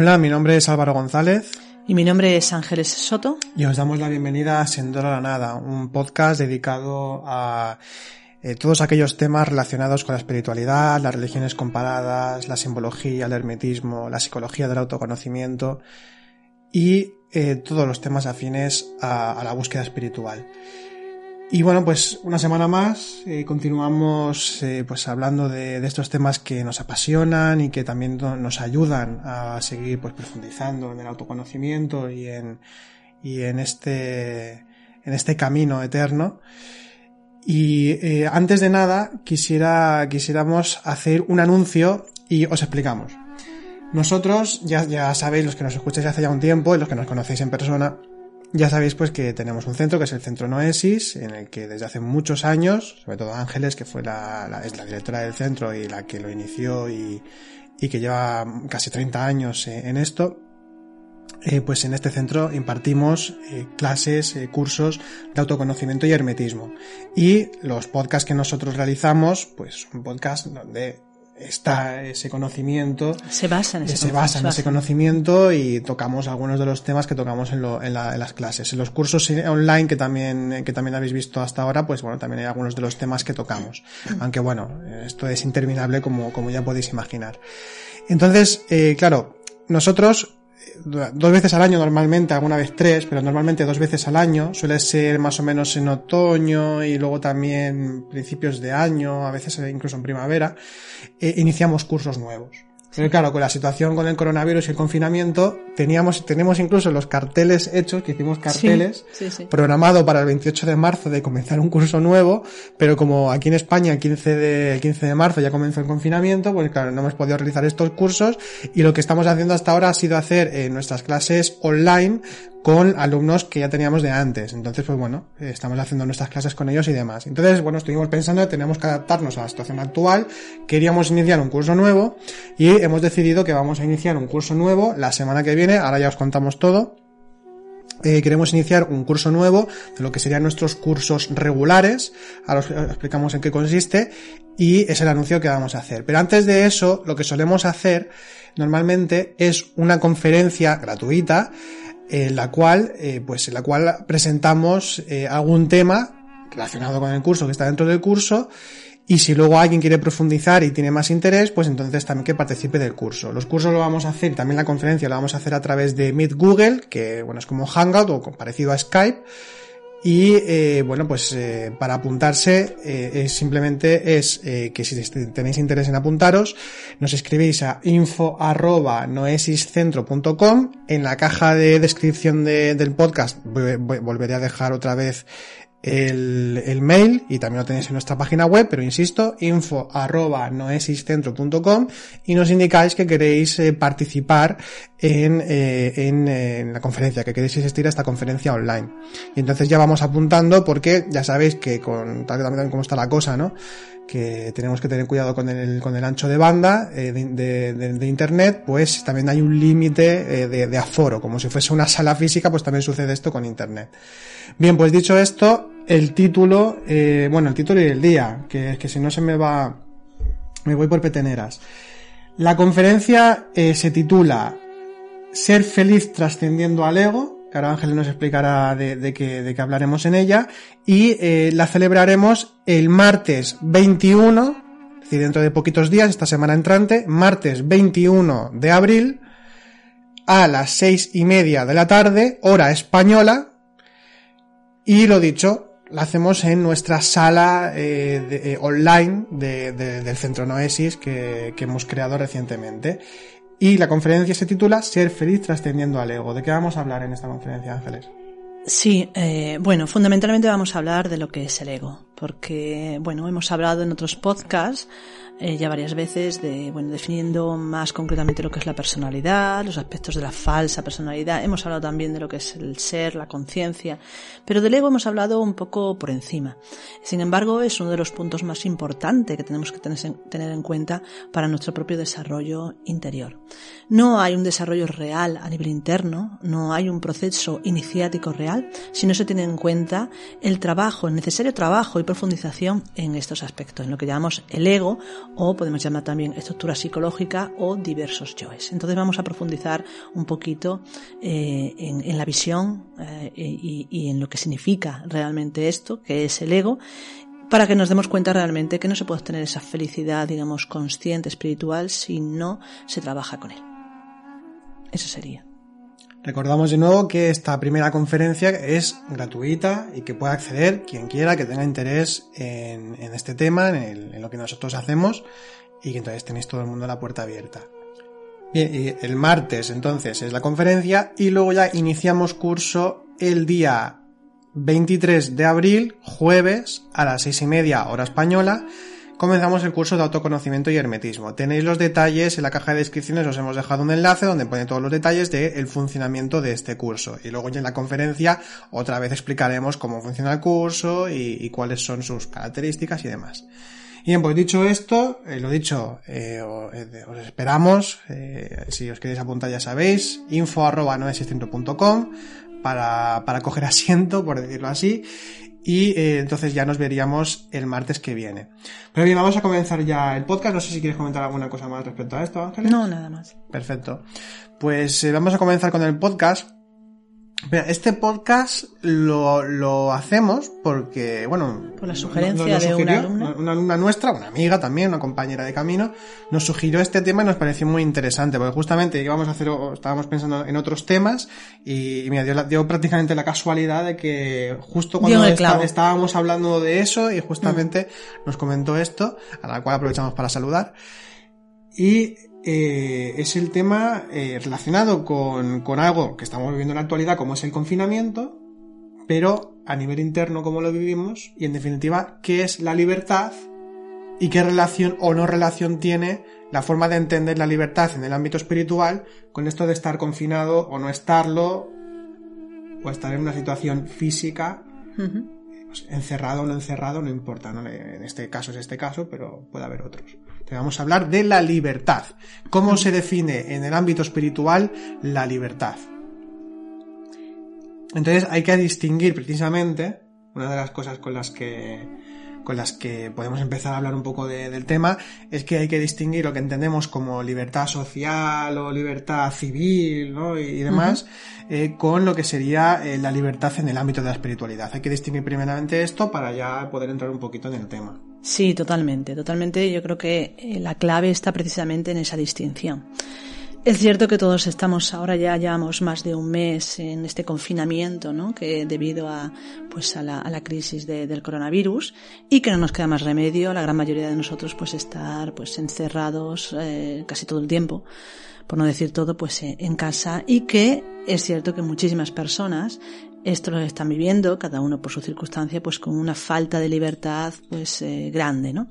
Hola, mi nombre es Álvaro González. Y mi nombre es Ángeles Soto. Y os damos la bienvenida a Sendora la Nada, un podcast dedicado a eh, todos aquellos temas relacionados con la espiritualidad, las religiones comparadas, la simbología, el hermetismo, la psicología del autoconocimiento y eh, todos los temas afines a, a la búsqueda espiritual. Y bueno, pues una semana más eh, continuamos eh, pues hablando de, estos temas que nos apasionan y que también nos ayudan a seguir pues profundizando en el autoconocimiento y en, y en este en este camino eterno. Y eh, antes de nada quisiera quisiéramos hacer un anuncio y os explicamos. Nosotros ya, ya sabéis los que nos escucháis hace ya un tiempo y los que nos conocéis en persona ya sabéis pues que tenemos un centro que es el Centro Noesis, en el que desde hace muchos años, sobre todo Ángeles, que fue la, es la directora del centro y la que lo inició y, y que lleva casi 30 años en esto, eh, pues en este centro impartimos eh, clases, eh, cursos de autoconocimiento y hermetismo. Y los podcasts que nosotros realizamos, pues un podcast donde está ese conocimiento. Se basa en ese, se basa en ese conocimiento y tocamos algunos de los temas que tocamos en, lo, en, la, en, las clases. En los cursos online que también, que también habéis visto hasta ahora, pues bueno, también hay algunos de los temas que tocamos. Aunque bueno, esto es interminable como, como ya podéis imaginar. Entonces, eh, claro, nosotros dos veces al año normalmente, alguna vez tres, pero normalmente dos veces al año, suele ser más o menos en otoño y luego también principios de año, a veces incluso en primavera, eh, iniciamos cursos nuevos. Pero claro, con la situación con el coronavirus y el confinamiento, teníamos, tenemos incluso los carteles hechos, que hicimos carteles, sí, sí, sí. programado para el 28 de marzo de comenzar un curso nuevo, pero como aquí en España el 15 de, el 15 de marzo ya comenzó el confinamiento, pues claro, no hemos podido realizar estos cursos y lo que estamos haciendo hasta ahora ha sido hacer eh, nuestras clases online con alumnos que ya teníamos de antes. Entonces, pues bueno, estamos haciendo nuestras clases con ellos y demás. Entonces, bueno, estuvimos pensando que teníamos que adaptarnos a la situación actual, queríamos iniciar un curso nuevo y hemos decidido que vamos a iniciar un curso nuevo la semana que viene, ahora ya os contamos todo. Eh, queremos iniciar un curso nuevo de lo que serían nuestros cursos regulares. Ahora os explicamos en qué consiste y es el anuncio que vamos a hacer. Pero antes de eso, lo que solemos hacer normalmente es una conferencia gratuita en la cual, eh, pues en la cual presentamos eh, algún tema relacionado con el curso que está dentro del curso y si luego alguien quiere profundizar y tiene más interés, pues entonces también que participe del curso. Los cursos lo vamos a hacer, también la conferencia lo vamos a hacer a través de Meet Google, que bueno, es como Hangout o parecido a Skype. Y eh, bueno, pues eh, para apuntarse eh, es simplemente es eh, que si tenéis interés en apuntaros, nos escribís a info arroba. En la caja de descripción de, del podcast volveré a dejar otra vez el, el, mail y también lo tenéis en nuestra página web, pero insisto, info arroba noesiscentro.com y nos indicáis que queréis eh, participar en, eh, en, en, la conferencia, que queréis asistir a esta conferencia online. Y entonces ya vamos apuntando porque ya sabéis que con tal también como está la cosa, ¿no? Que tenemos que tener cuidado con el, con el ancho de banda eh, de, de, de, internet, pues también hay un límite eh, de, de, aforo, como si fuese una sala física, pues también sucede esto con internet. Bien, pues dicho esto, el título, eh, bueno, el título y el día, que, que si no se me va, me voy por peteneras. La conferencia eh, se titula Ser feliz trascendiendo al ego, que ahora Ángel nos explicará de, que, de hablaremos en ella, y eh, la celebraremos el martes 21, es decir, dentro de poquitos días, esta semana entrante, martes 21 de abril, a las seis y media de la tarde, hora española, y lo dicho, la hacemos en nuestra sala eh, de, eh, online de, del Centro Noesis que, que hemos creado recientemente. Y la conferencia se titula Ser feliz trascendiendo al ego. ¿De qué vamos a hablar en esta conferencia, Ángeles? Sí, eh, bueno, fundamentalmente vamos a hablar de lo que es el ego, porque, bueno, hemos hablado en otros podcasts eh, ya varias veces de, bueno, definiendo más concretamente lo que es la personalidad, los aspectos de la falsa personalidad. Hemos hablado también de lo que es el ser, la conciencia, pero del ego hemos hablado un poco por encima. Sin embargo, es uno de los puntos más importantes que tenemos que tener en cuenta para nuestro propio desarrollo interior. no hay un desarrollo real a nivel interno, no hay un proceso iniciático real, si no se tiene en cuenta el trabajo, el necesario trabajo y profundización en estos aspectos, en lo que llamamos el ego o podemos llamar también estructura psicológica o diversos yoes. Entonces vamos a profundizar un poquito eh, en, la visión eh, y, y en lo que significa realmente esto, que es el ego, para que nos demos cuenta realmente que no se puede obtener esa felicidad, digamos, consciente, espiritual, si no se trabaja con él. Eso sería. Recordamos de nuevo que esta primera conferencia es gratuita y que puede acceder quien quiera que tenga interés en, este tema, en, en, lo que nosotros hacemos y que entonces tenéis todo el mundo la puerta abierta. Bien, y el martes entonces es la conferencia y luego ya iniciamos curso el día 23 de abril, jueves, a las seis y media hora española, comenzamos el curso de autoconocimiento y hermetismo. Tenéis los detalles en la caja de descripciones, os hemos dejado un enlace donde pone todos los detalles del funcionamiento de este curso. Y luego ya en la conferencia otra vez explicaremos cómo funciona el curso y, cuáles son sus características y demás. Bien, pues dicho esto, eh, lo dicho, eh, eh, os, esperamos, si os queréis apuntar ya sabéis, info arroba para, para coger asiento, por decirlo así. Y eh, entonces ya nos veríamos el martes que viene. Pero bien, vamos a comenzar ya el podcast. No sé si quieres comentar alguna cosa más respecto a esto, Ángeles. No, nada más. Perfecto. Pues eh, vamos a comenzar con el podcast. Este podcast lo, lo hacemos porque, bueno... Por la sugerencia de una alumna. Una alumna nuestra, una amiga también, una compañera de camino, nos sugirió este tema y nos pareció muy interesante, porque justamente íbamos a hacer, estábamos pensando en otros temas y, y mira, dio, dio, prácticamente la casualidad de que justo cuando estábamos hablando de eso y justamente mm. nos comentó esto, a la cual aprovechamos para saludar. Y eh, es el tema eh, relacionado con, con, algo que estamos viviendo en la actualidad, como es el confinamiento, pero a nivel interno, cómo lo vivimos, y en definitiva, qué es la libertad y qué relación o no relación tiene la forma de entender la libertad en el ámbito espiritual con esto de estar confinado o no estarlo, o estar en una situación física. Pues, encerrado o no encerrado, no importa, ¿no? en este caso es este caso, pero puede haber otros. Te vamos a hablar de la libertad. ¿Cómo se define en el ámbito espiritual la libertad? Entonces hay que distinguir precisamente, una de las cosas con las que con las que podemos empezar a hablar un poco del tema, es que hay que distinguir lo que entendemos como libertad social o libertad civil ¿no? y, demás, eh, con lo que sería eh, la libertad en el ámbito de la espiritualidad. Hay que distinguir primeramente esto para ya poder entrar un poquito en el tema. Sí, totalmente, totalmente. Yo creo que eh, la clave está precisamente en esa distinción. Es cierto que todos estamos ahora ya llevamos más de un mes en este confinamiento, ¿no? Que debido a pues a la, a la crisis de, del coronavirus y que no nos queda más remedio, la gran mayoría de nosotros pues estar pues encerrados eh, casi todo el tiempo, por no decir todo, pues eh, en casa y que es cierto que muchísimas personas esto lo están viviendo, cada uno por su circunstancia, pues con una falta de libertad pues eh, grande, ¿no?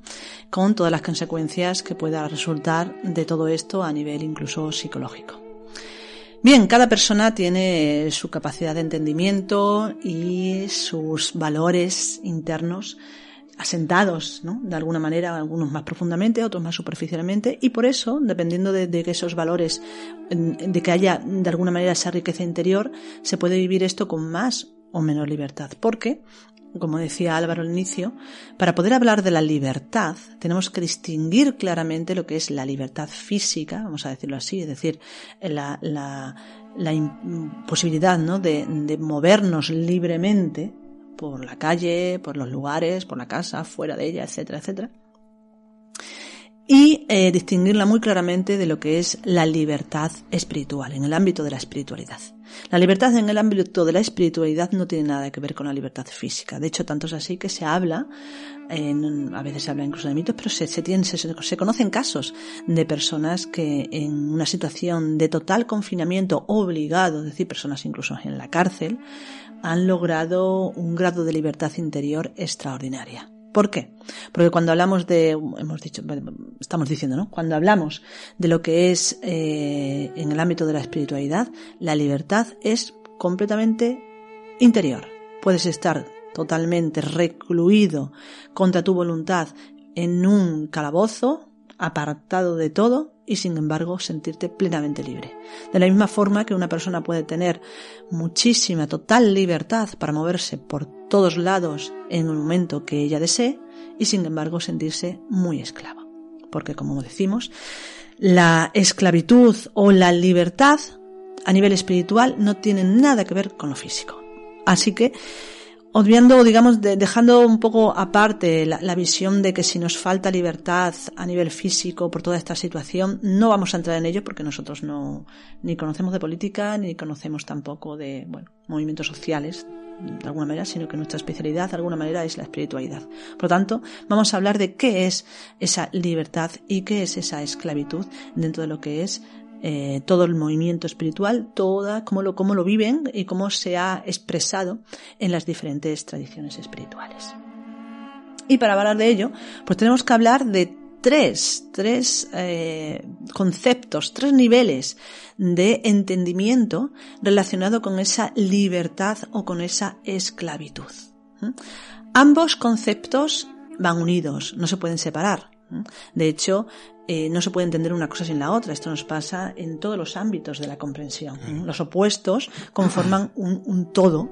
Con todas las consecuencias que pueda resultar de todo esto a nivel incluso psicológico. Bien, cada persona tiene su capacidad de entendimiento y sus valores internos asentados, ¿no? De alguna manera, algunos más profundamente, otros más superficialmente, y por eso, dependiendo de, que esos valores, de que haya de alguna manera esa riqueza interior, se puede vivir esto con más o menos libertad. Porque, como decía Álvaro al inicio, para poder hablar de la libertad, tenemos que distinguir claramente lo que es la libertad física, vamos a decirlo así, es decir, la, la, la posibilidad, ¿no? de, de movernos libremente, por la calle, por los lugares, por la casa, fuera de ella, etcétera, etcétera. Y eh, distinguirla muy claramente de lo que es la libertad espiritual, en el ámbito de la espiritualidad. La libertad en el ámbito de la espiritualidad no tiene nada que ver con la libertad física. De hecho, tanto es así que se habla, en, a veces se habla incluso de mitos, pero se, se, se, se, conocen casos de personas que en una situación de total confinamiento obligado, es decir, personas incluso en la cárcel, han logrado un grado de libertad interior extraordinaria. ¿Por qué? Porque cuando hablamos de, hemos dicho, estamos diciendo, ¿no? Cuando hablamos de lo que es eh, en el ámbito de la espiritualidad, la libertad es completamente interior. Puedes estar totalmente recluido contra tu voluntad en un calabozo, apartado de todo, y sin embargo sentirte plenamente libre. De la misma forma que una persona puede tener muchísima, total libertad para moverse por todos lados en el momento que ella desee y sin embargo sentirse muy esclava. Porque como decimos, la esclavitud o la libertad a nivel espiritual no tiene nada que ver con lo físico. Así que obviando, digamos, dejando un poco aparte la, visión de que si nos falta libertad a nivel físico por toda esta situación, no vamos a entrar en ello porque nosotros no ni conocemos de política ni conocemos tampoco de bueno, movimientos sociales de alguna manera, sino que nuestra especialidad de alguna manera es la espiritualidad. Por lo tanto, vamos a hablar de qué es esa libertad y qué es esa esclavitud dentro de lo que es eh, todo el movimiento espiritual, toda, cómo lo, cómo lo viven y cómo se ha expresado en las diferentes tradiciones espirituales. Y para hablar de ello, pues tenemos que hablar de tres, tres eh, conceptos, tres niveles de entendimiento relacionado con esa libertad o con esa esclavitud. Ambos conceptos van unidos, no se pueden separar. De hecho, eh, no se puede entender una cosa sin la otra. Esto nos pasa en todos los ámbitos de la comprensión. Los opuestos conforman un, todo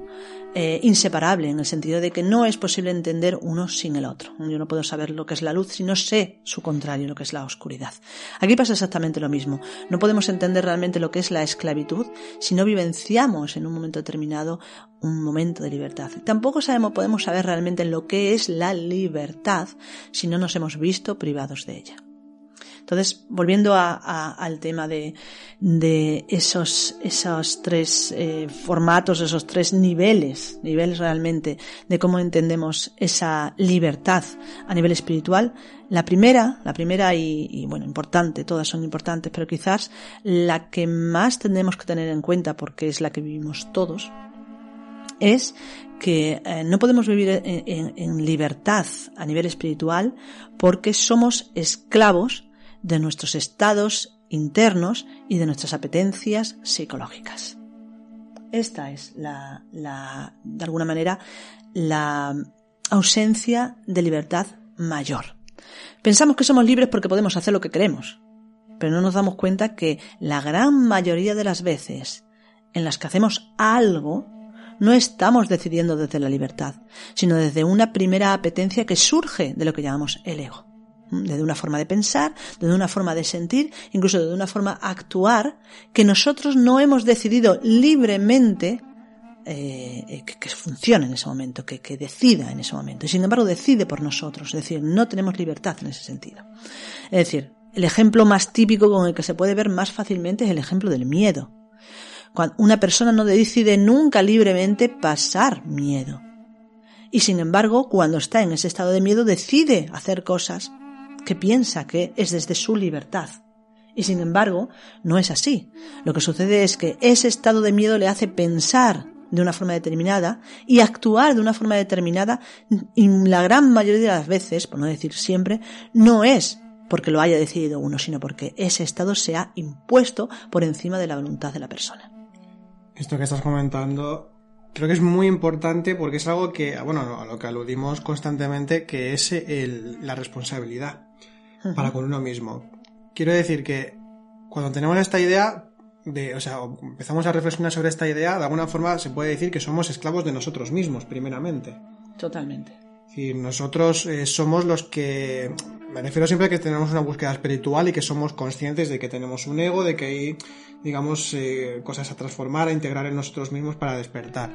eh, inseparable, en el sentido de que no es posible entender uno sin el otro. Yo no puedo saber lo que es la luz si no sé su contrario, lo que es la oscuridad. Aquí pasa exactamente lo mismo. No podemos entender realmente lo que es la esclavitud si no vivenciamos en un momento determinado un momento de libertad. Tampoco sabemos, podemos saber realmente lo que es la libertad si no nos hemos visto privados de ella. Entonces, volviendo al tema de, esos, esos tres eh, formatos, esos tres niveles, niveles realmente de cómo entendemos esa libertad a nivel espiritual, la primera, la primera y, bueno, importante, todas son importantes, pero quizás la que más tenemos que tener en cuenta porque es la que vivimos todos, es que eh, no podemos vivir en, libertad a nivel espiritual porque somos esclavos de nuestros estados internos y de nuestras apetencias psicológicas. Esta es la, la, de alguna manera, la ausencia de libertad mayor. Pensamos que somos libres porque podemos hacer lo que queremos, pero no nos damos cuenta que la gran mayoría de las veces en las que hacemos algo, no estamos decidiendo desde la libertad, sino desde una primera apetencia que surge de lo que llamamos el ego de una forma de pensar, de una forma de sentir, incluso de una forma actuar, que nosotros no hemos decidido libremente eh, que, funcione en ese momento, que, que, decida en ese momento. Y sin embargo decide por nosotros, es decir, no tenemos libertad en ese sentido. Es decir, el ejemplo más típico con el que se puede ver más fácilmente es el ejemplo del miedo. Cuando una persona no decide nunca libremente pasar miedo. Y sin embargo, cuando está en ese estado de miedo, decide hacer cosas que piensa que es desde su libertad. Y sin embargo, no es así. Lo que sucede es que ese estado de miedo le hace pensar de una forma determinada y actuar de una forma determinada y la gran mayoría de las veces, por no decir siempre, no es porque lo haya decidido uno, sino porque ese estado se ha impuesto por encima de la voluntad de la persona. Esto que estás comentando creo que es muy importante porque es algo que, bueno, a lo que aludimos constantemente, que es la responsabilidad para con uno mismo. Quiero decir que cuando tenemos esta idea de, o sea, empezamos a reflexionar sobre esta idea, de alguna forma se puede decir que somos esclavos de nosotros mismos, primeramente. Totalmente. Decir, nosotros eh, somos los que, me refiero siempre a que tenemos una búsqueda espiritual y que somos conscientes de que tenemos un ego, de que hay, digamos, eh, cosas a transformar, a integrar en nosotros mismos para despertar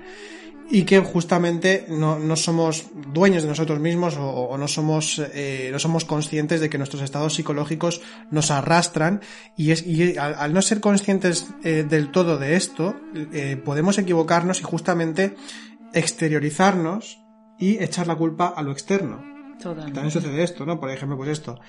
y que justamente no, no, somos dueños de nosotros mismos o, no somos eh, no somos conscientes de que nuestros estados psicológicos nos arrastran. Y es y al, no ser conscientes eh, del todo de esto eh, podemos equivocarnos y justamente exteriorizarnos y echar la culpa a lo externo. También sucede esto no por ejemplo pues esto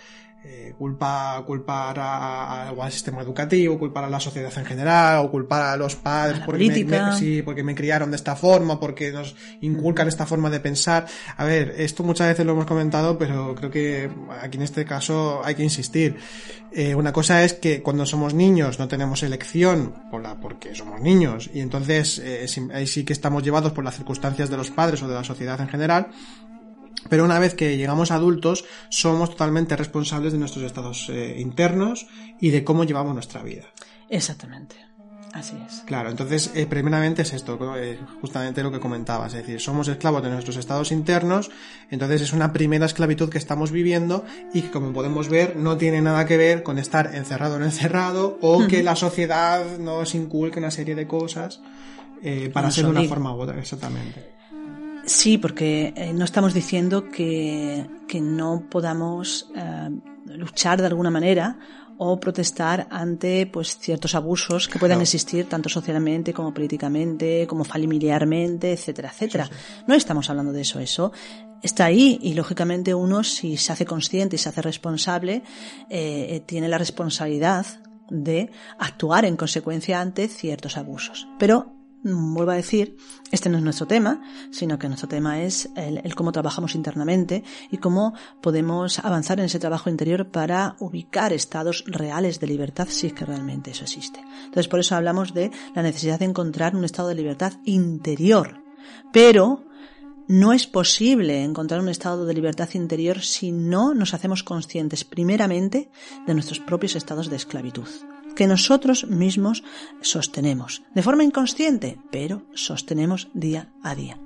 eh, culpa, culpar al sistema educativo, culpar a la sociedad en general, o culpar a los padres porque me, sí, porque me criaron de esta forma, porque nos inculcan esta forma de pensar. A ver, esto muchas veces lo hemos comentado, pero creo que aquí en este caso hay que insistir. Eh, una cosa es que cuando somos niños no tenemos elección por la, porque somos niños, y entonces eh, ahí sí que estamos llevados por las circunstancias de los padres o de la sociedad en general, Pero una vez que llegamos adultos, somos totalmente responsables de nuestros estados eh, internos y de cómo llevamos nuestra vida. Exactamente. Así es. Claro, entonces, eh, primeramente es esto, eh, justamente lo que comentabas, es decir, somos esclavos de nuestros estados internos, entonces es una primera esclavitud que estamos viviendo y que, como podemos ver, no tiene nada que ver con estar encerrado o no encerrado o que la sociedad nos inculque una serie de cosas eh, para ser de una forma u otra, exactamente. Sí, porque eh, no estamos diciendo que, que no podamos eh, luchar de alguna manera o protestar ante pues ciertos abusos que puedan existir tanto socialmente como políticamente, como familiarmente, etcétera, etcétera. No estamos hablando de eso, eso está ahí y lógicamente uno si se hace consciente y se hace responsable eh, tiene la responsabilidad de actuar en consecuencia ante ciertos abusos. Pero vuelvo a decir, este no es nuestro tema, sino que nuestro tema es el, cómo trabajamos internamente y cómo podemos avanzar en ese trabajo interior para ubicar estados reales de libertad si es que realmente eso existe. Entonces, por eso hablamos de la necesidad de encontrar un estado de libertad interior. Pero no es posible encontrar un estado de libertad interior si no nos hacemos conscientes primeramente de nuestros propios estados de esclavitud que nosotros mismos sostenemos, de forma inconsciente, pero sostenemos día a día.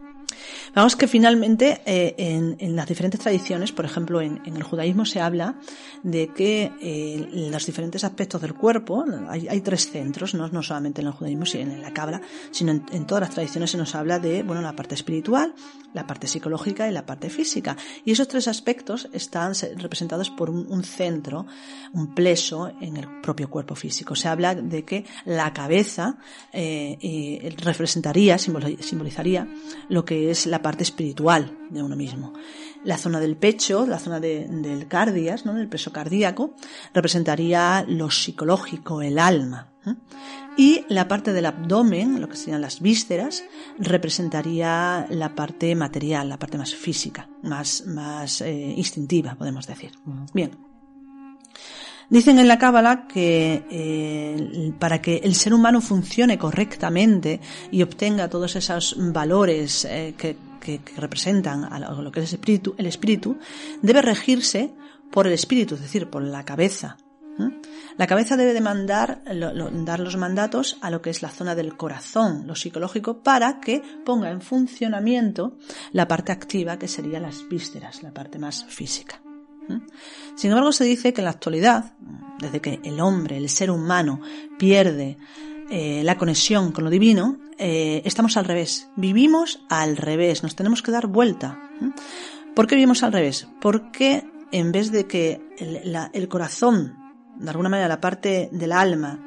Vamos que finalmente eh, en, las diferentes tradiciones, por ejemplo en, el judaísmo se habla de que eh, los diferentes aspectos del cuerpo, hay, tres centros, ¿no? no, solamente en el judaísmo, sino en la cabra, sino en, todas las tradiciones se nos habla de bueno la parte espiritual, la parte psicológica y la parte física. Y esos tres aspectos están representados por un, centro, un pleso en el propio cuerpo físico. Se habla de que la cabeza eh, representaría, simbolizaría lo que es la parte espiritual de uno mismo. La zona del pecho, la zona del cardias, ¿no? del peso cardíaco, representaría lo psicológico, el alma. Y la parte del abdomen, lo que serían las vísceras, representaría la parte material, la parte más física, más, más eh, instintiva, podemos decir. Bien. Dicen en la Cábala que eh, para que el ser humano funcione correctamente y obtenga todos esos valores eh, que, representan a lo, que es el espíritu, el espíritu, debe regirse por el espíritu, es decir, por la cabeza. La cabeza debe demandar, dar los mandatos a lo que es la zona del corazón, lo psicológico, para que ponga en funcionamiento la parte activa que sería las vísceras, la parte más física. Sin embargo, se dice que en la actualidad, desde que el hombre, el ser humano, pierde eh, la conexión con lo divino, eh, estamos al revés. Vivimos al revés, nos tenemos que dar vuelta. ¿Por qué vivimos al revés? Porque en vez de que el corazón, de alguna manera la parte del alma,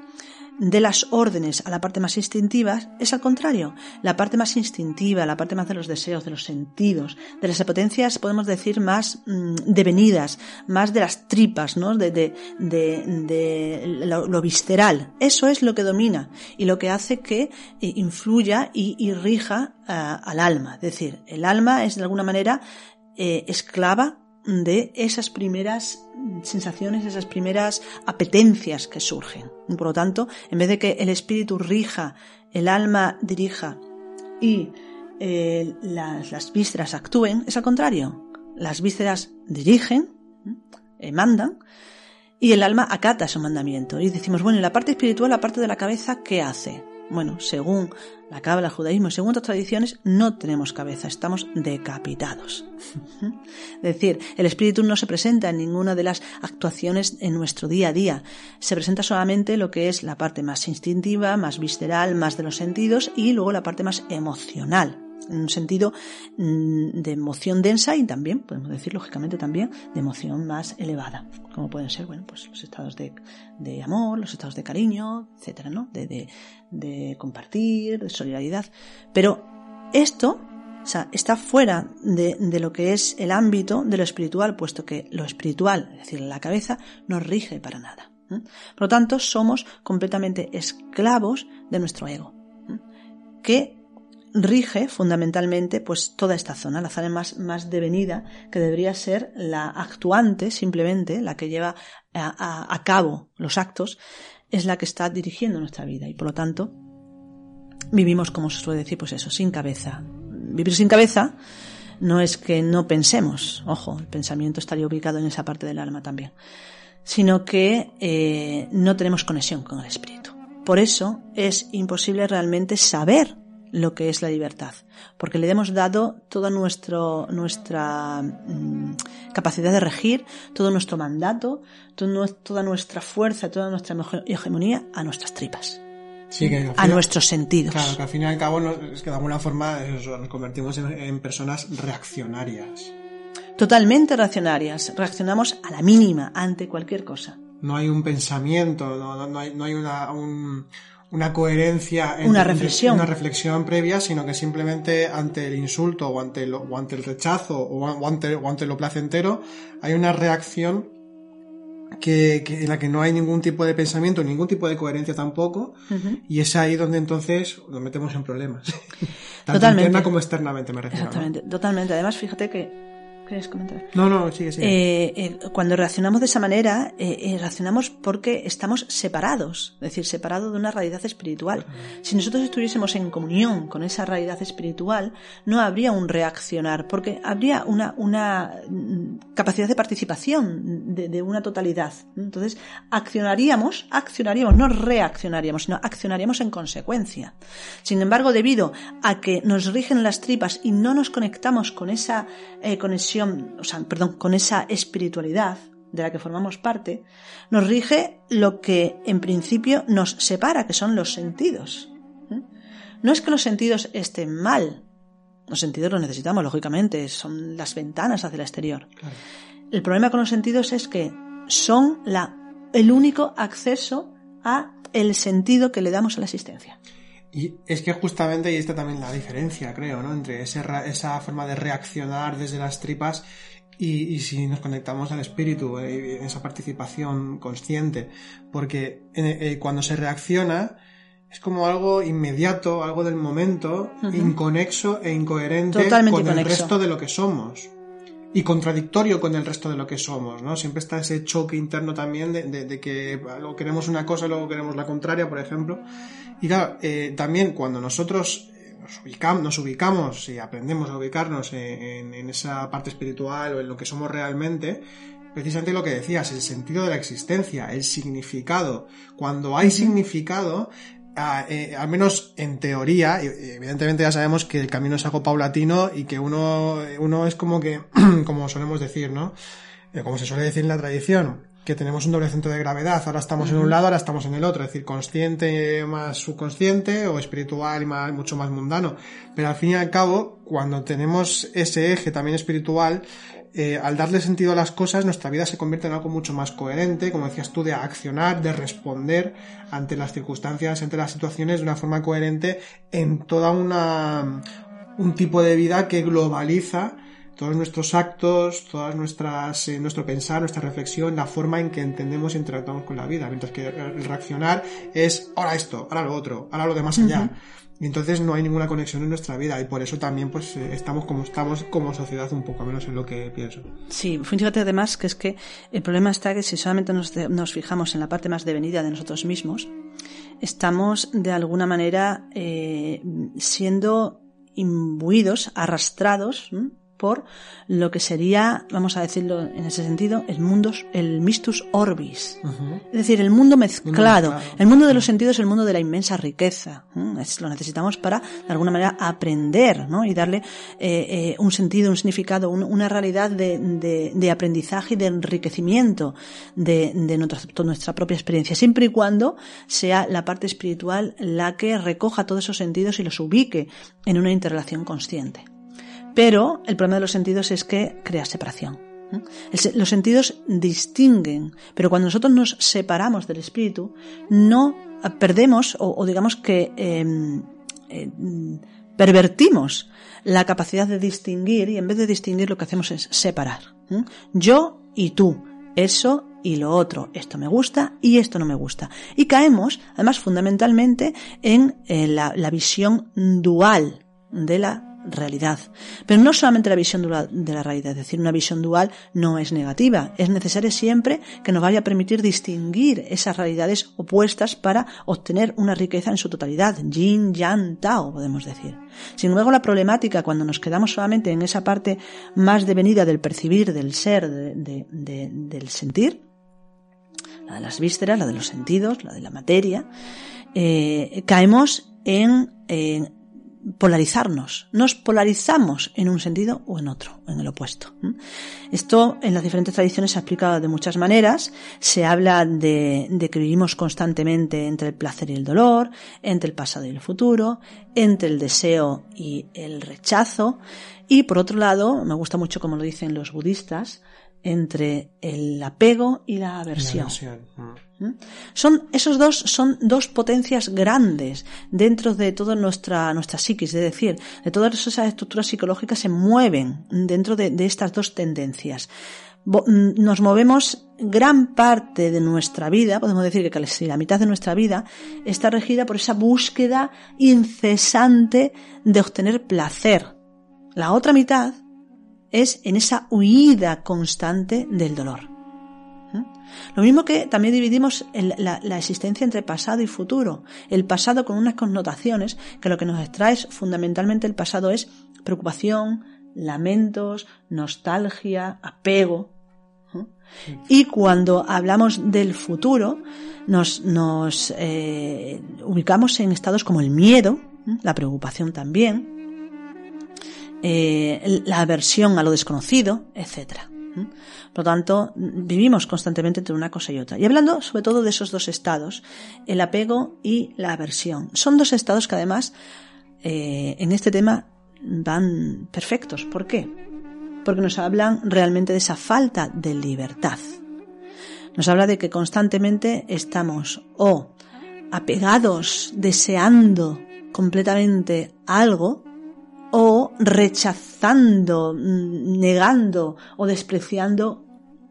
de las órdenes a la parte más instintiva es al contrario. La parte más instintiva, la parte más de los deseos, de los sentidos, de las potencias, podemos decir, más mm, devenidas, más de las tripas, ¿no? De, de, de, lo, visceral. Eso es lo que domina y lo que hace que eh, influya y, rija al alma. Es decir, el alma es de alguna manera eh, esclava de esas primeras sensaciones, esas primeras apetencias que surgen. Por lo tanto, en vez de que el espíritu rija, el alma dirija y eh, las, vísceras actúen, es al contrario. Las vísceras dirigen, mandan, y el alma acata su mandamiento. Y decimos, bueno, ¿y la parte espiritual, la parte de la cabeza, qué hace? Bueno, según la Cábala, el judaísmo, según otras tradiciones, no tenemos cabeza, estamos decapitados. es decir, el espíritu no se presenta en ninguna de las actuaciones en nuestro día a día. Se presenta solamente lo que es la parte más instintiva, más visceral, más de los sentidos y luego la parte más emocional, en un sentido mm, de emoción densa y también, podemos decir lógicamente también, de emoción más elevada, como pueden ser, bueno, pues los estados de, de amor, los estados de cariño, etcétera, ¿no? De, de, compartir, de solidaridad. Pero esto, o sea, está fuera de, de, lo que es el ámbito de lo espiritual, puesto que lo espiritual, es decir, la cabeza, no rige para nada. Por lo tanto, somos completamente esclavos de nuestro ego, que rige fundamentalmente pues toda esta zona, la zona más, más devenida, que debería ser la actuante simplemente, la que lleva a, cabo los actos, es la que está dirigiendo nuestra vida y por lo tanto vivimos, como se suele decir, pues eso, sin cabeza. Vivir sin cabeza no es que no pensemos, ojo, el pensamiento estaría ubicado en esa parte del alma también, sino que eh, no tenemos conexión con el espíritu. Por eso es imposible realmente saber lo que es la libertad, porque le hemos dado toda nuestro, nuestra mm, capacidad de regir, todo nuestro mandato, toda nuestra fuerza, toda nuestra hegemonía a nuestras tripas. a nuestros sentidos. Claro, que al fin y al cabo es que de alguna forma nos convertimos en, personas reaccionarias. Totalmente reaccionarias. Reaccionamos a la mínima ante cualquier cosa. No hay un pensamiento, no, no hay, no hay una, un, una coherencia, en, una reflexión, una reflexión previa, sino que simplemente ante el insulto o ante, lo, o ante el rechazo o, ante, o ante lo placentero hay una reacción que, que, en la que no hay ningún tipo de pensamiento, ningún tipo de coherencia tampoco, y es ahí donde entonces nos metemos en problemas. Tanto Totalmente. interna como externamente me refiero. Exactamente, totalmente. Además, fíjate que comentar? No, no, sigue, sigue. Eh, eh, cuando reaccionamos de esa manera, eh, reaccionamos porque estamos separados, es decir, separados de una realidad espiritual. Si nosotros estuviésemos en comunión con esa realidad espiritual, no habría un reaccionar, porque habría una, una mm, capacidad de participación de, de una totalidad. Entonces, accionaríamos, accionaríamos, no reaccionaríamos, sino accionaríamos en consecuencia. Sin embargo, debido a que nos rigen las tripas y no nos conectamos con esa conexión o sea, perdón, con esa espiritualidad de la que formamos parte, nos rige lo que en principio nos separa, que son los sentidos. ¿eh? No es que los sentidos estén mal, los sentidos los necesitamos, lógicamente, son las ventanas hacia el exterior. El problema con los sentidos es que son la, el único acceso a el sentido que le damos a la existencia. Y es que justamente, y está también la diferencia, creo, ¿no? Entre esa forma de reaccionar desde las tripas y, si nos conectamos al espíritu, eh, esa participación consciente. Porque eh, cuando se reacciona, es como algo inmediato, algo del momento, inconexo e incoherente con el resto de lo que somos. Y contradictorio con el resto de lo que somos, ¿no? Siempre está ese choque interno también de, de, de que luego queremos una cosa, luego queremos la contraria, por ejemplo. Y claro, eh, también cuando nosotros eh, nos ubicamos, nos ubicamos y aprendemos a ubicarnos en, esa parte espiritual o en lo que somos realmente, precisamente lo que decías, el sentido de la existencia, el significado. Cuando hay significado, eh, al menos en teoría, evidentemente ya sabemos que el camino es algo paulatino y que uno, uno es como que, como solemos decir, ¿no? como se suele decir en la tradición, que tenemos un doble centro de gravedad, ahora estamos en un lado, ahora estamos en el otro, es decir, consciente más subconsciente o espiritual y más, mucho más mundano. Pero al fin y al cabo, cuando tenemos ese eje también espiritual, eh, al darle sentido a las cosas, nuestra vida se convierte en algo mucho más coherente, como decías tú, de accionar, de responder ante las circunstancias, ante las situaciones de una forma coherente en toda una, un tipo de vida que globaliza todos nuestros actos, todas nuestras, eh, nuestro pensar, nuestra reflexión, la forma en que entendemos y interactuamos con la vida, mientras que reaccionar es ahora esto, ahora lo otro, ahora lo de más allá. Y entonces no hay ninguna conexión en nuestra vida y por eso también pues eh, estamos como estamos como sociedad un poco menos en lo que pienso. Sí, fíjate además que es que el problema está que si solamente nos, nos fijamos en la parte más devenida de nosotros mismos, estamos de alguna manera eh, siendo imbuidos, arrastrados por lo que sería, vamos a decirlo en ese sentido, el mundo, el mistus orbis. Es decir, el mundo mezclado. El mundo de los sentidos es el mundo de la inmensa riqueza. lo necesitamos para, de alguna manera, aprender, ¿no? Y darle eh, eh, un sentido, un significado, una realidad de, de, aprendizaje y de enriquecimiento de, de nuestra, nuestra propia experiencia, siempre y cuando sea la parte espiritual la que recoja todos esos sentidos y los ubique en una interrelación consciente. Pero el problema de los sentidos es que crea separación. Los sentidos distinguen, pero cuando nosotros nos separamos del espíritu, no perdemos o, digamos que em, em, pervertimos la capacidad de distinguir y en vez de distinguir lo que hacemos es separar. Yo y tú, eso y lo otro, esto me gusta y esto no me gusta. Y caemos, además, fundamentalmente en eh, la visión dual de la realidad. Pero no solamente la visión dual de la realidad, es decir, una visión dual no es negativa, es necesario siempre que nos vaya a permitir distinguir esas realidades opuestas para obtener una riqueza en su totalidad, yin, yang, tao, podemos decir. Sin embargo, la problemática cuando nos quedamos solamente en esa parte más devenida del percibir, del ser, del sentir, la de las vísceras, la de los sentidos, la de la materia, eh, caemos en, en, polarizarnos. Nos polarizamos en un sentido o en otro, en el opuesto. Esto en las diferentes tradiciones se ha explicado de muchas maneras. Se habla de, que vivimos constantemente entre el placer y el dolor, entre el pasado y el futuro, entre el deseo y el rechazo. Y por otro lado, me gusta mucho como lo dicen los budistas, entre el apego y. La aversión. ¿Mm? Son, esos dos son dos potencias grandes dentro de toda nuestra, nuestra psiquis, es decir, de todas esas estructuras psicológicas se mueven dentro de, de estas dos tendencias. Mm, nos movemos gran parte de nuestra vida, podemos decir que casi la mitad de nuestra vida está regida por esa búsqueda incesante de obtener placer. La otra mitad es en esa huida constante del dolor. Lo mismo que también dividimos la, la, existencia entre pasado y futuro. El pasado con unas connotaciones que lo que nos extrae fundamentalmente el pasado es preocupación, lamentos, nostalgia, apego. Y cuando hablamos del futuro, nos, nos eh, ubicamos en estados como el miedo, la preocupación también, eh, la aversión a lo desconocido, etc. Por lo tanto, vivimos constantemente entre una cosa y otra. Y hablando sobre todo de esos dos estados, el apego y la aversión. Son dos estados que además eh, en este tema van perfectos. ¿Por qué? Porque nos hablan realmente de esa falta de libertad. Nos habla de que constantemente estamos o apegados, deseando completamente algo, rechazando, negando o despreciando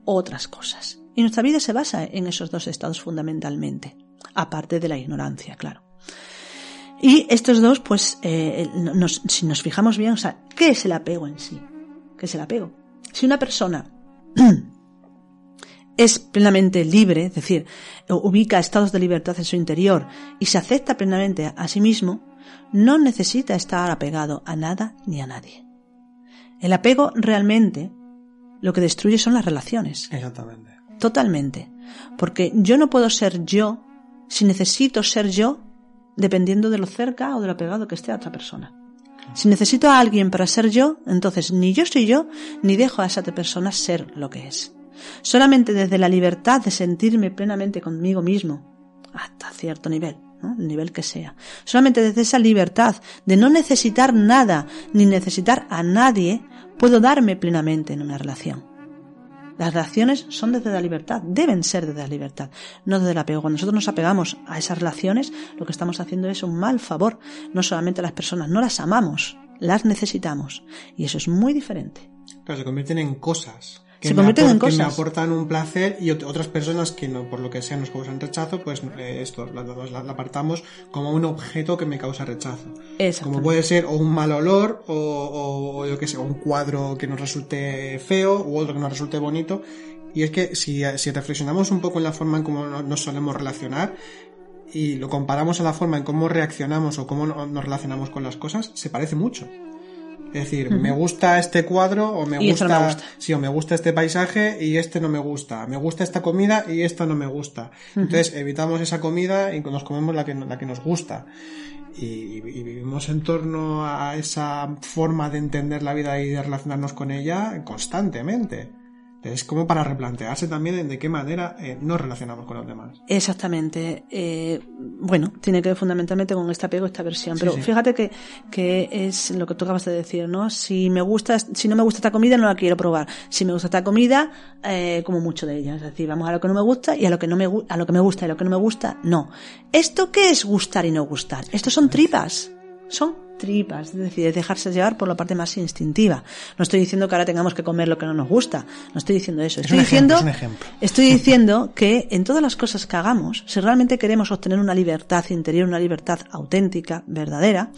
otras cosas. Y nuestra vida se basa en esos dos estados fundamentalmente, aparte de la ignorancia, claro. Y estos dos, pues, eh, si nos fijamos bien, o sea, ¿qué es el apego en sí? ¿Qué es el apego? Si una persona es plenamente libre, es decir, ubica estados de libertad en su interior y se acepta plenamente a sí mismo, no necesita estar apegado a nada ni a nadie. El apego realmente lo que destruye son las relaciones. Exactamente. Totalmente. Porque yo no puedo ser yo si necesito ser yo dependiendo de lo cerca o de lo apegado que esté a otra persona. Si necesito a alguien para ser yo, entonces ni yo soy yo, ni dejo a esa persona ser lo que es. Solamente desde la libertad de sentirme plenamente conmigo mismo, hasta cierto nivel, el nivel que sea. Solamente desde esa libertad de no necesitar nada ni necesitar a nadie, puedo darme plenamente en una relación. Las relaciones son desde la libertad, deben ser desde la libertad, no desde el apego. Cuando nosotros nos apegamos a esas relaciones, lo que estamos haciendo es un mal favor, no solamente a las personas, no las amamos, las necesitamos. Y eso es muy diferente. Claro, se convierten en cosas que se convierten en cosas. Que me aportan un placer y otras personas que no, por lo que sea nos causan rechazo, pues eh, esto la, la, apartamos como un objeto que me causa rechazo. Como puede ser o un mal olor o, o, yo que sé, un cuadro que nos resulte feo u otro que nos resulte bonito. Y es que si, si reflexionamos un poco en la forma en cómo nos solemos relacionar, y lo comparamos a la forma en cómo reaccionamos o cómo nos relacionamos con las cosas, se parece mucho. Es decir, me gusta este cuadro o me gusta, sí, o me gusta este paisaje y este no me gusta. Me gusta esta comida y esta no me gusta. Entonces evitamos esa comida y nos comemos la que, la que nos gusta. Y, y, vivimos en torno a esa forma de entender la vida y de relacionarnos con ella constantemente. Es como para replantearse también de qué manera eh, nos relacionamos con los demás. Exactamente. Eh, bueno, tiene que ver fundamentalmente con este apego, esta versión. Pero fíjate que, que es lo que tú acabas de decir, ¿no? Si me gusta, si no me gusta esta comida, no la quiero probar. Si me gusta esta comida, eh, como mucho de ella. Es decir, vamos a lo que no me gusta y a lo que no me, a lo que me gusta y a lo que no me gusta, no. ¿Esto qué es gustar y no gustar? Estos son tripas. Son tripas, es decir, dejarse llevar por la parte más instintiva. No estoy diciendo que ahora tengamos que comer lo que no nos gusta, no estoy diciendo eso. Estoy diciendo, estoy diciendo que en todas las cosas que hagamos, si realmente queremos obtener una libertad interior, una libertad auténtica, verdadera,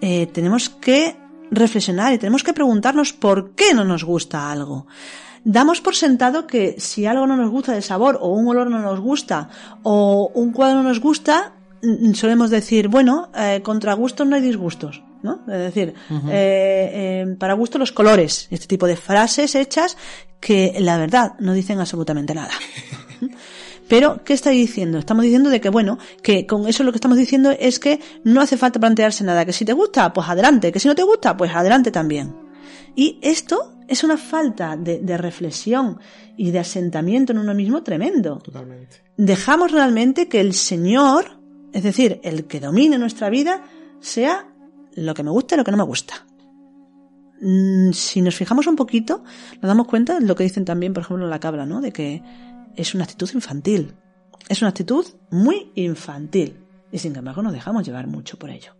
eh, tenemos que reflexionar y tenemos que preguntarnos por qué no nos gusta algo. Damos por sentado que si algo no nos gusta de sabor o un olor no nos gusta o un cuadro no nos gusta, solemos decir, bueno, eh, contra gustos no hay disgustos. ¿no? Es decir, eh, eh, para gusto los colores, este tipo de frases hechas que la verdad no dicen absolutamente nada. Pero, ¿qué está diciendo? Estamos diciendo de que, bueno, que con eso lo que estamos diciendo es que no hace falta plantearse nada, que si te gusta, pues adelante, que si no te gusta, pues adelante también. Y esto es una falta de, de reflexión y de asentamiento en uno mismo tremendo. Totalmente. Dejamos realmente que el Señor, es decir, el que domine nuestra vida, sea lo que me gusta y lo que no me gusta. Mm, si nos fijamos un poquito, nos damos cuenta de lo que dicen también, por ejemplo, la cabra, ¿no? De que es una actitud infantil. Es una actitud muy infantil. Y sin embargo nos dejamos llevar mucho por ello.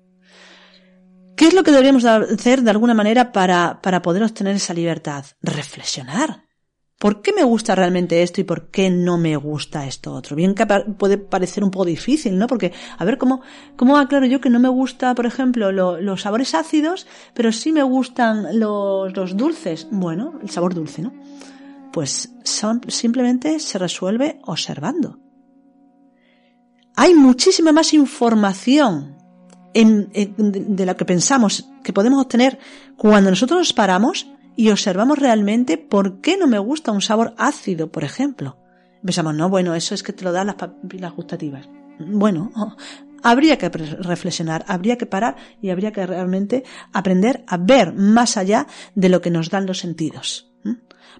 ¿Qué es lo que deberíamos hacer de alguna manera para, para poder obtener esa libertad? Reflexionar. ¿Por qué me gusta realmente esto y por qué no me gusta esto otro? Bien que puede parecer un poco difícil, ¿no? Porque, a ver, ¿cómo, cómo aclaro yo que no me gusta, por ejemplo, los sabores ácidos, pero sí me gustan los, dulces? Bueno, el sabor dulce, ¿no? Pues son, simplemente se resuelve observando. Hay muchísima más información de, de lo que pensamos que podemos obtener cuando nosotros nos paramos y observamos realmente por qué no me gusta un sabor ácido, por ejemplo. Pensamos, no, bueno, eso es que te lo dan las papilas gustativas. Bueno, habría que reflexionar, habría que parar y habría que realmente aprender a ver más allá de lo que nos dan los sentidos.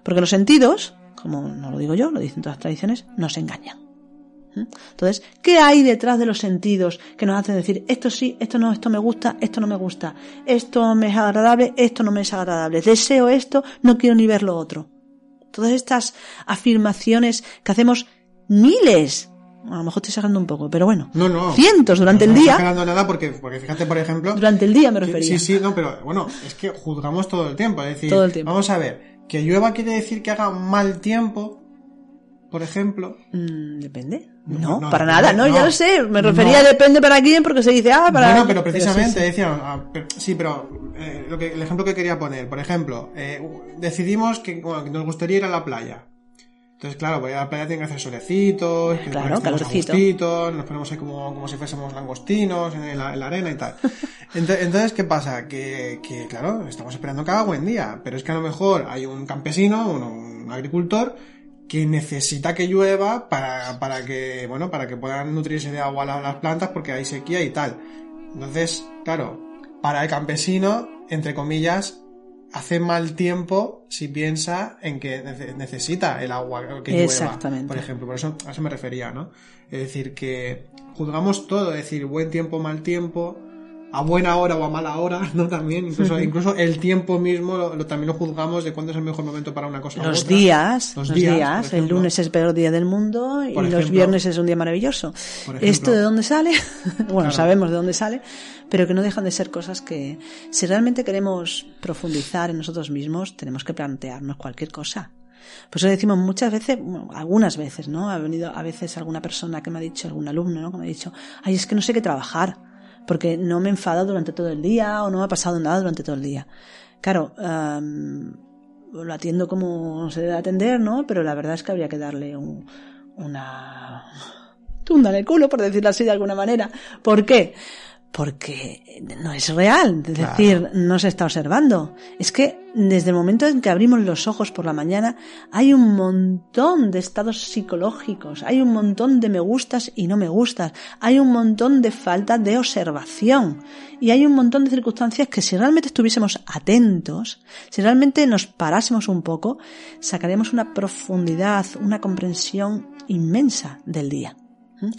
Porque los sentidos, como no lo digo yo, lo dicen todas las tradiciones, nos engañan. Entonces, ¿qué hay detrás de los sentidos que nos hacen decir esto sí, esto no, esto me gusta, esto no me gusta, esto me es agradable, esto no me es agradable, deseo esto, no quiero ni ver lo otro? Todas estas afirmaciones que hacemos miles, a lo mejor estoy sacando un poco, pero bueno, No, no. cientos durante no el día, estoy sacando nada porque, porque fíjate, por ejemplo. durante el día me refería. Sí, sí, no, pero bueno, es que juzgamos todo el tiempo. Es decir, Todo el tiempo. vamos a ver, que llueva quiere decir que haga mal tiempo, por ejemplo. Mm, depende. No, para nada, no, ya lo sé. Me refería No. depende para quién porque se dice, ah, para. Bueno, pero precisamente sí. decían, ah, pero- sí, pero eh, lo que, el ejemplo que quería poner, por ejemplo, eh, decidimos que, bueno, que nos gustaría ir a la playa. Entonces, claro, pues a la playa tiene que hacer solecitos, que Claro, nos a nos ponemos ahí como, como si fuésemos langostinos en la, en la arena y tal. Entonces, entonces, ¿qué pasa? Que, que, claro, estamos esperando que haga buen día, pero es que a lo mejor hay un campesino, un, un agricultor, que necesita que llueva para, para que, bueno, para que puedan nutrirse de agua la- las plantas porque hay sequía y tal. Entonces, claro, para el campesino, entre comillas, hace mal tiempo si piensa en que nece- necesita el agua que llueva, Exactamente. por ejemplo. Por eso a eso me refería, ¿no? Es decir, que juzgamos todo, es decir, buen tiempo, mal tiempo, a buena hora o a mala hora, ¿no? También, incluso, incluso el tiempo mismo lo, lo- también lo juzgamos de cuándo es el mejor momento para una cosa u Los otra. días, Los los, días, el lunes es el peor día del mundo y los viernes es un día maravilloso. Ejemplo. ¿Esto de dónde sale? bueno, Claro. sabemos de dónde sale, pero que no dejan de ser cosas que, si realmente queremos profundizar en nosotros mismos, tenemos que plantearnos cualquier cosa. Por eso decimos muchas veces, bueno, algunas veces, ¿no? Ha venido a veces alguna persona que me ha dicho, algún alumno, ¿no? Que me ha dicho, ay, es que no sé qué trabajar, porque no me he enfadado durante todo el día o no me ha pasado nada durante todo el día. Claro, am, lo atiendo como se debe atender, ¿no? Pero la verdad es que habría que darle un- una tunda en el culo, por decirlo así de alguna manera. ¿Por qué? Porque no es real, es Claro. decir, no se está observando. Es que desde el momento en que abrimos los ojos por la mañana hay un montón de estados psicológicos, hay un montón de me gustas y no me gustas, hay un montón de falta de observación y hay un montón de circunstancias que si realmente estuviésemos atentos, si realmente nos parásemos un poco, sacaríamos una profundidad, una comprensión inmensa del día.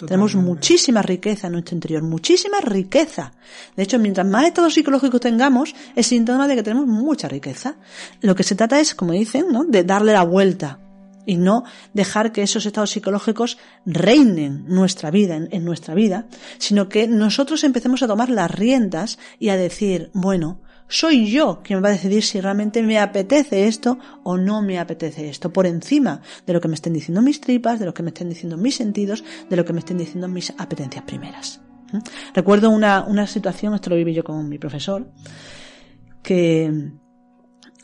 Tenemos muchísima riqueza en nuestro interior, muchísima riqueza. De hecho, mientras más estados psicológicos tengamos, es síntoma de que tenemos mucha riqueza. Lo que se trata es, como dicen, ¿no? de darle la vuelta y no dejar que esos estados psicológicos reinen nuestra vida, en, en nuestra vida, sino que nosotros empecemos a tomar las riendas y a decir, bueno, soy yo quien va a decidir si realmente me apetece esto o no me apetece esto, por encima de lo que me estén diciendo mis tripas, de lo que me estén diciendo mis sentidos, de lo que me estén diciendo mis apetencias primeras. ¿Mm? Recuerdo una, una situación, esto lo viví yo con mi profesor, que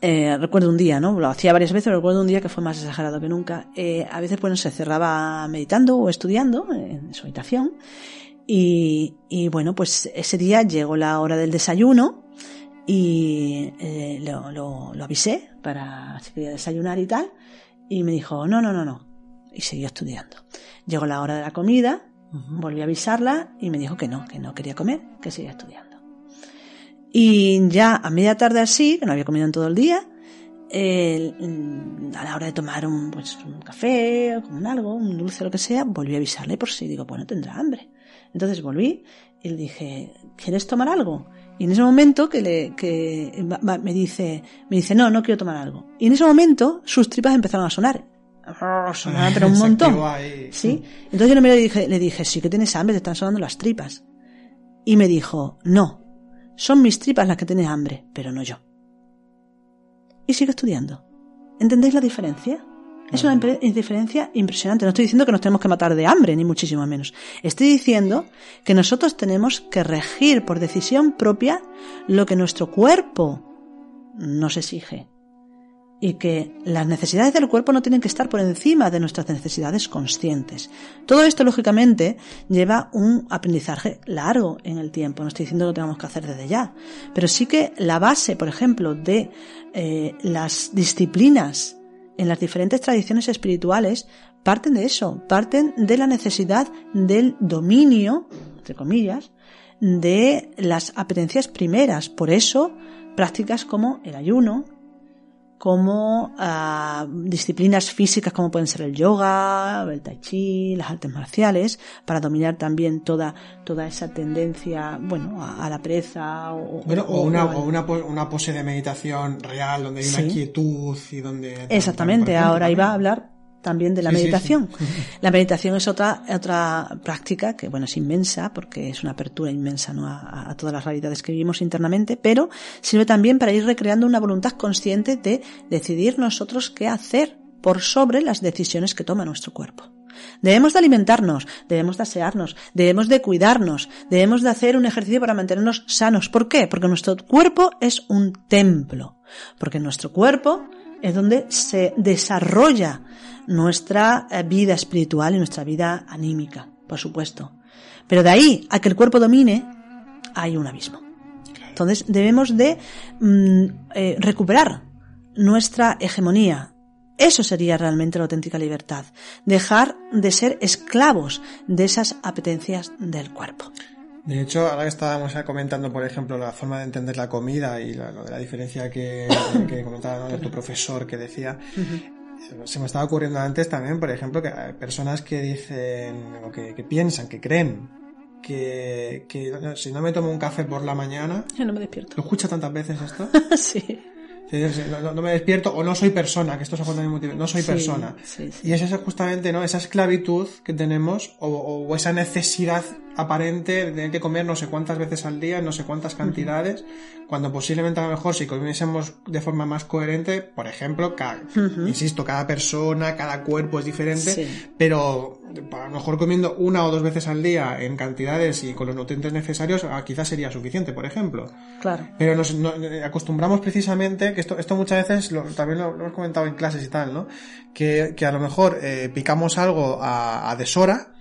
eh, recuerdo un día, ¿no? Lo hacía varias veces, pero recuerdo un día que fue más exagerado que nunca. Eh, a veces, bueno, se cerraba meditando o estudiando en su habitación. Y, y bueno, pues ese día llegó la hora del desayuno y eh, lo, lo, lo, avisé para si quería desayunar y tal. Y me dijo, no, no, no, no. Y siguió estudiando. Llegó la hora de la comida, uh -huh. volví a avisarla y me dijo que no, que no quería comer, que seguía estudiando. Y ya a media tarde así, que no había comido en todo el día, eh, a la hora de tomar un, pues, un café, o un algo, un dulce, lo que sea, volví a avisarle por si digo, bueno, tendrá hambre. Entonces volví y le dije, ¿quieres tomar algo? Y en ese momento que le, que me dice, me dice, no, no quiero tomar algo. Y en ese momento sus tripas empezaron a sonar. Sonaban pero un montón. ¿Sí? Entonces yo le dije, le dije, sí que tienes hambre, te están sonando las tripas. Y me dijo, no, son mis tripas las que tienen hambre, pero no yo. Y sigue estudiando. ¿Entendéis la diferencia? Es una diferencia impresionante. No estoy diciendo que nos tenemos que matar de hambre, ni muchísimo menos. Estoy diciendo que nosotros tenemos que regir por decisión propia lo que nuestro cuerpo nos exige. Y que las necesidades del cuerpo no tienen que estar por encima de nuestras necesidades conscientes. Todo esto, lógicamente, lleva un aprendizaje largo en el tiempo. No estoy diciendo que lo tengamos que hacer desde ya. Pero sí que la base, por ejemplo, de eh, las disciplinas en las diferentes tradiciones espirituales parten de eso, parten de la necesidad del dominio, entre comillas, de las apetencias primeras. Por eso, prácticas como el ayuno, como uh, disciplinas físicas como pueden ser el yoga, el tai chi, las artes marciales, para dominar también toda, toda esa tendencia, bueno, a, a la pereza o, bueno, o, o, una, o una, una, pose de meditación real donde hay una quietud y donde... Exactamente, ahora iba a hablar también de la sí, meditación. Sí, sí. La meditación es otra, otra práctica que, bueno, es inmensa porque es una apertura inmensa ¿no? a, a, todas las realidades que vivimos internamente, pero sirve también para ir recreando una voluntad consciente de decidir nosotros qué hacer por sobre las decisiones que toma nuestro cuerpo. Debemos de alimentarnos, debemos de asearnos, debemos de cuidarnos, debemos de hacer un ejercicio para mantenernos sanos. ¿Por qué? Porque nuestro cuerpo es un templo, porque nuestro cuerpo es donde se desarrolla nuestra vida espiritual y nuestra vida anímica, por supuesto. Pero de ahí a que el cuerpo domine, hay un abismo. Entonces debemos de mm, eh, recuperar nuestra hegemonía. Eso sería realmente la auténtica libertad. Dejar de ser esclavos de esas apetencias del cuerpo. De hecho, ahora que estábamos comentando, por ejemplo, la forma de entender la comida y la, lo de la diferencia que, que comentaba ¿no? de tu profesor que decía, uh -huh. se me estaba ocurriendo antes también, por ejemplo, que hay personas que dicen, o que, que piensan, que creen que, que no, si no me tomo un café por la mañana... Yo no me despierto. ¿Lo escucha tantas veces esto? sí. No, no, me despierto o no soy persona, que esto es algo muy no soy sí, persona. Sí, sí. Y es esa justamente, ¿no? Esa esclavitud que tenemos o, o, esa necesidad aparente de tener que comer no sé cuántas veces al día, no sé cuántas cantidades, uh -huh. cuando posiblemente a lo mejor si comiésemos de forma más coherente, por ejemplo, cada, uh -huh. insisto, cada persona, cada cuerpo es diferente, pero a lo mejor comiendo una o dos veces al día en cantidades y con los nutrientes necesarios, ah, quizás sería suficiente, por ejemplo. Claro. Pero nos, nos acostumbramos precisamente, que esto, esto muchas veces lo, también lo, lo, hemos comentado en clases y tal, ¿no? Que, que a lo mejor eh, picamos algo a, a deshora,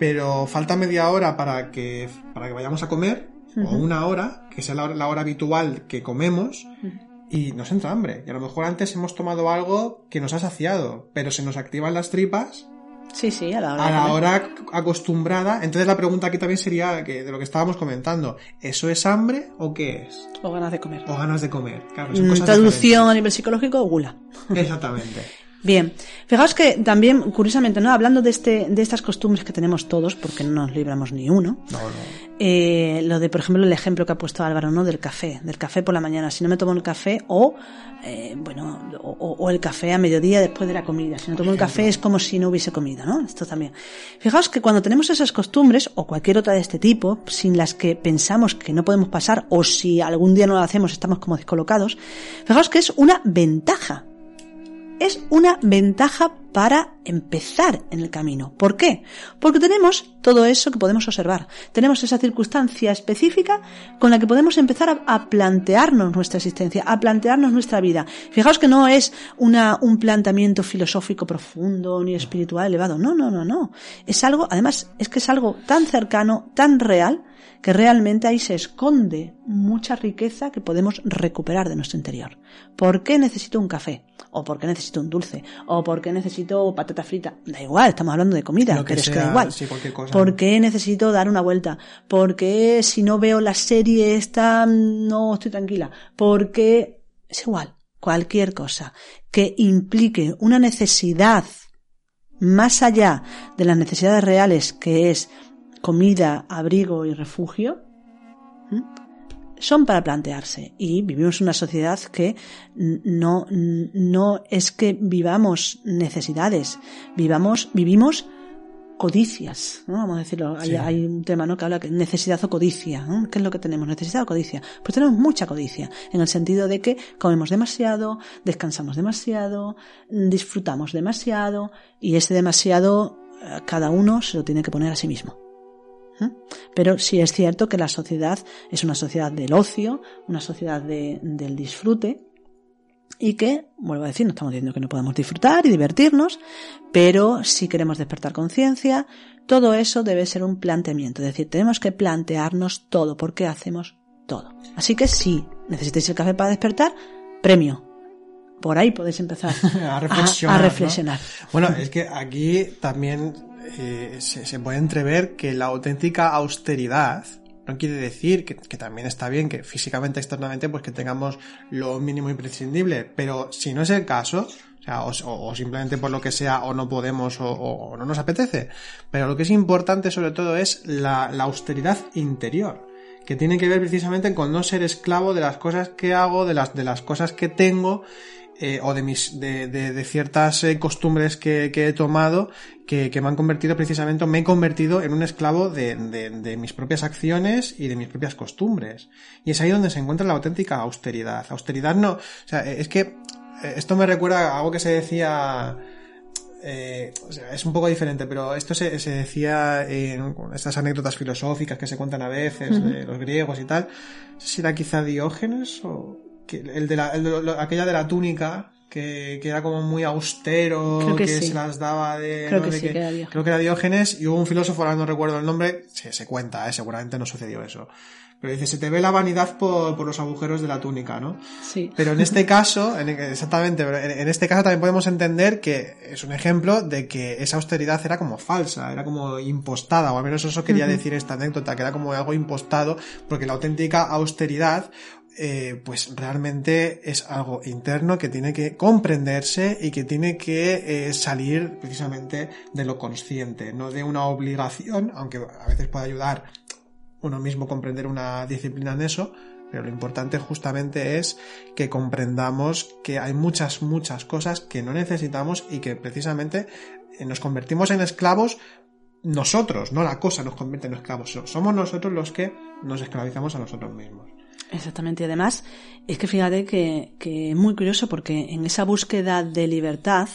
pero falta media hora para que, para que vayamos a comer, uh -huh. o una hora, que sea la hora, la hora habitual que comemos, uh -huh. y nos entra hambre. Y a lo mejor antes hemos tomado algo que nos ha saciado, pero se nos activan las tripas Sí, sí, a la hora. A la hora acostumbrada. Entonces la pregunta aquí también sería que de lo que estábamos comentando. ¿Eso es hambre o qué es? O ganas de comer. O ganas de comer. Claro, son cosas Traducción diferentes. a nivel psicológico, gula. Exactamente. Bien, fijaos que también, curiosamente, ¿no? Hablando de este, de estas costumbres que tenemos todos, porque no nos libramos ni uno. No, no. Eh, lo de, por ejemplo, el ejemplo que ha puesto Álvaro, ¿no? Del café, del café por la mañana. Si no me tomo el café, o, eh, bueno, o, o, el café a mediodía después de la comida. Si no tomo el café es como si no hubiese comido, ¿no? Esto también. Fijaos que cuando tenemos esas costumbres, o cualquier otra de este tipo, sin las que pensamos que no podemos pasar, o si algún día no lo hacemos estamos como descolocados, fijaos que es una ventaja es una ventaja para empezar en el camino. ¿Por qué? Porque tenemos todo eso que podemos observar. Tenemos esa circunstancia específica con la que podemos empezar a, plantearnos nuestra existencia, a plantearnos nuestra vida. Fijaos que no es una, un planteamiento filosófico profundo ni espiritual elevado. No, no, no, no. Es algo, además, es que es algo tan cercano, tan real, que realmente ahí se esconde mucha riqueza que podemos recuperar de nuestro interior. ¿Por qué necesito un café? ¿O por qué necesito un dulce? ¿O por qué necesito patata frita? Da igual, estamos hablando de comida, pero es que da igual. ¿Por qué necesito dar una vuelta? ¿Por qué si no veo la serie esta no estoy tranquila? ¿Por qué? Es igual, cualquier cosa que implique una necesidad más allá de las necesidades reales que es comida, abrigo y refugio, son para plantearse. Y vivimos una sociedad que no, no es que vivamos necesidades, vivamos, vivimos codicias, ¿no? Vamos a decirlo. Hay, un tema, ¿no? Que habla de necesidad o codicia. ¿Qué es lo que tenemos? ¿Necesidad o codicia? Pues tenemos mucha codicia, en el sentido de que comemos demasiado, descansamos demasiado, disfrutamos demasiado, y ese demasiado eh, cada uno se lo tiene que poner a sí mismo. Pero sí es cierto que la sociedad es una sociedad del ocio, una sociedad del disfrute, y que, vuelvo a decir, no estamos diciendo que no podamos disfrutar y divertirnos, pero si queremos despertar conciencia, todo eso debe ser un planteamiento, es decir, tenemos que plantearnos todo, por qué hacemos todo. Así que si necesitáis el café para despertar, premio. Por ahí podéis empezar a reflexionar. Bueno, es que aquí también eh, se, puede entrever que la auténtica austeridad no quiere decir que, también está bien que físicamente, externamente, pues que tengamos lo mínimo imprescindible, pero si no es el caso, o, simplemente por lo que sea, o no podemos, o, no nos apetece, pero lo que es importante sobre todo es la, austeridad interior que tiene que ver precisamente con no ser esclavo de las cosas que hago, de las, de las cosas que tengo eh, o de mis de, de, ciertas eh, costumbres que, que, he tomado que, que, me han convertido precisamente me he convertido en un esclavo de, de, mis propias acciones y de mis propias costumbres. Y es ahí donde se encuentra la auténtica austeridad. Austeridad no o sea es que eh, esto me recuerda a algo que se decía eh, o sea, es un poco diferente, pero esto se, se, decía en estas anécdotas filosóficas que se cuentan a veces de los griegos y tal. No sé si era quizá Diógenes o el de, la, aquella de la túnica, que, que, era como muy austero, que, se las daba de... Creo que, sí, que, creo que era Diógenes, y hubo un filósofo, ahora no recuerdo el nombre, se, se cuenta, ¿eh? seguramente no sucedió eso. Pero dice, se te ve la vanidad por, por los agujeros de la túnica, ¿no? Sí. Pero en este caso, exactamente, pero en, este caso también podemos entender que es un ejemplo de que esa austeridad era como falsa, era como impostada, o al menos eso quería decir esta anécdota, que era como algo impostado, porque la auténtica austeridad eh, pues realmente es algo interno que tiene que comprenderse y que tiene que eh, salir precisamente de lo consciente, no de una obligación, aunque a veces puede ayudar uno mismo comprender una disciplina en eso, pero lo importante justamente es que comprendamos que hay muchas, muchas cosas que no necesitamos y que precisamente eh, nos convertimos en esclavos nosotros, no la cosa nos convierte en esclavos, somos nosotros los que nos esclavizamos a nosotros mismos. Exactamente. Y además, es que fíjate que, que es muy curioso porque en esa búsqueda de libertad,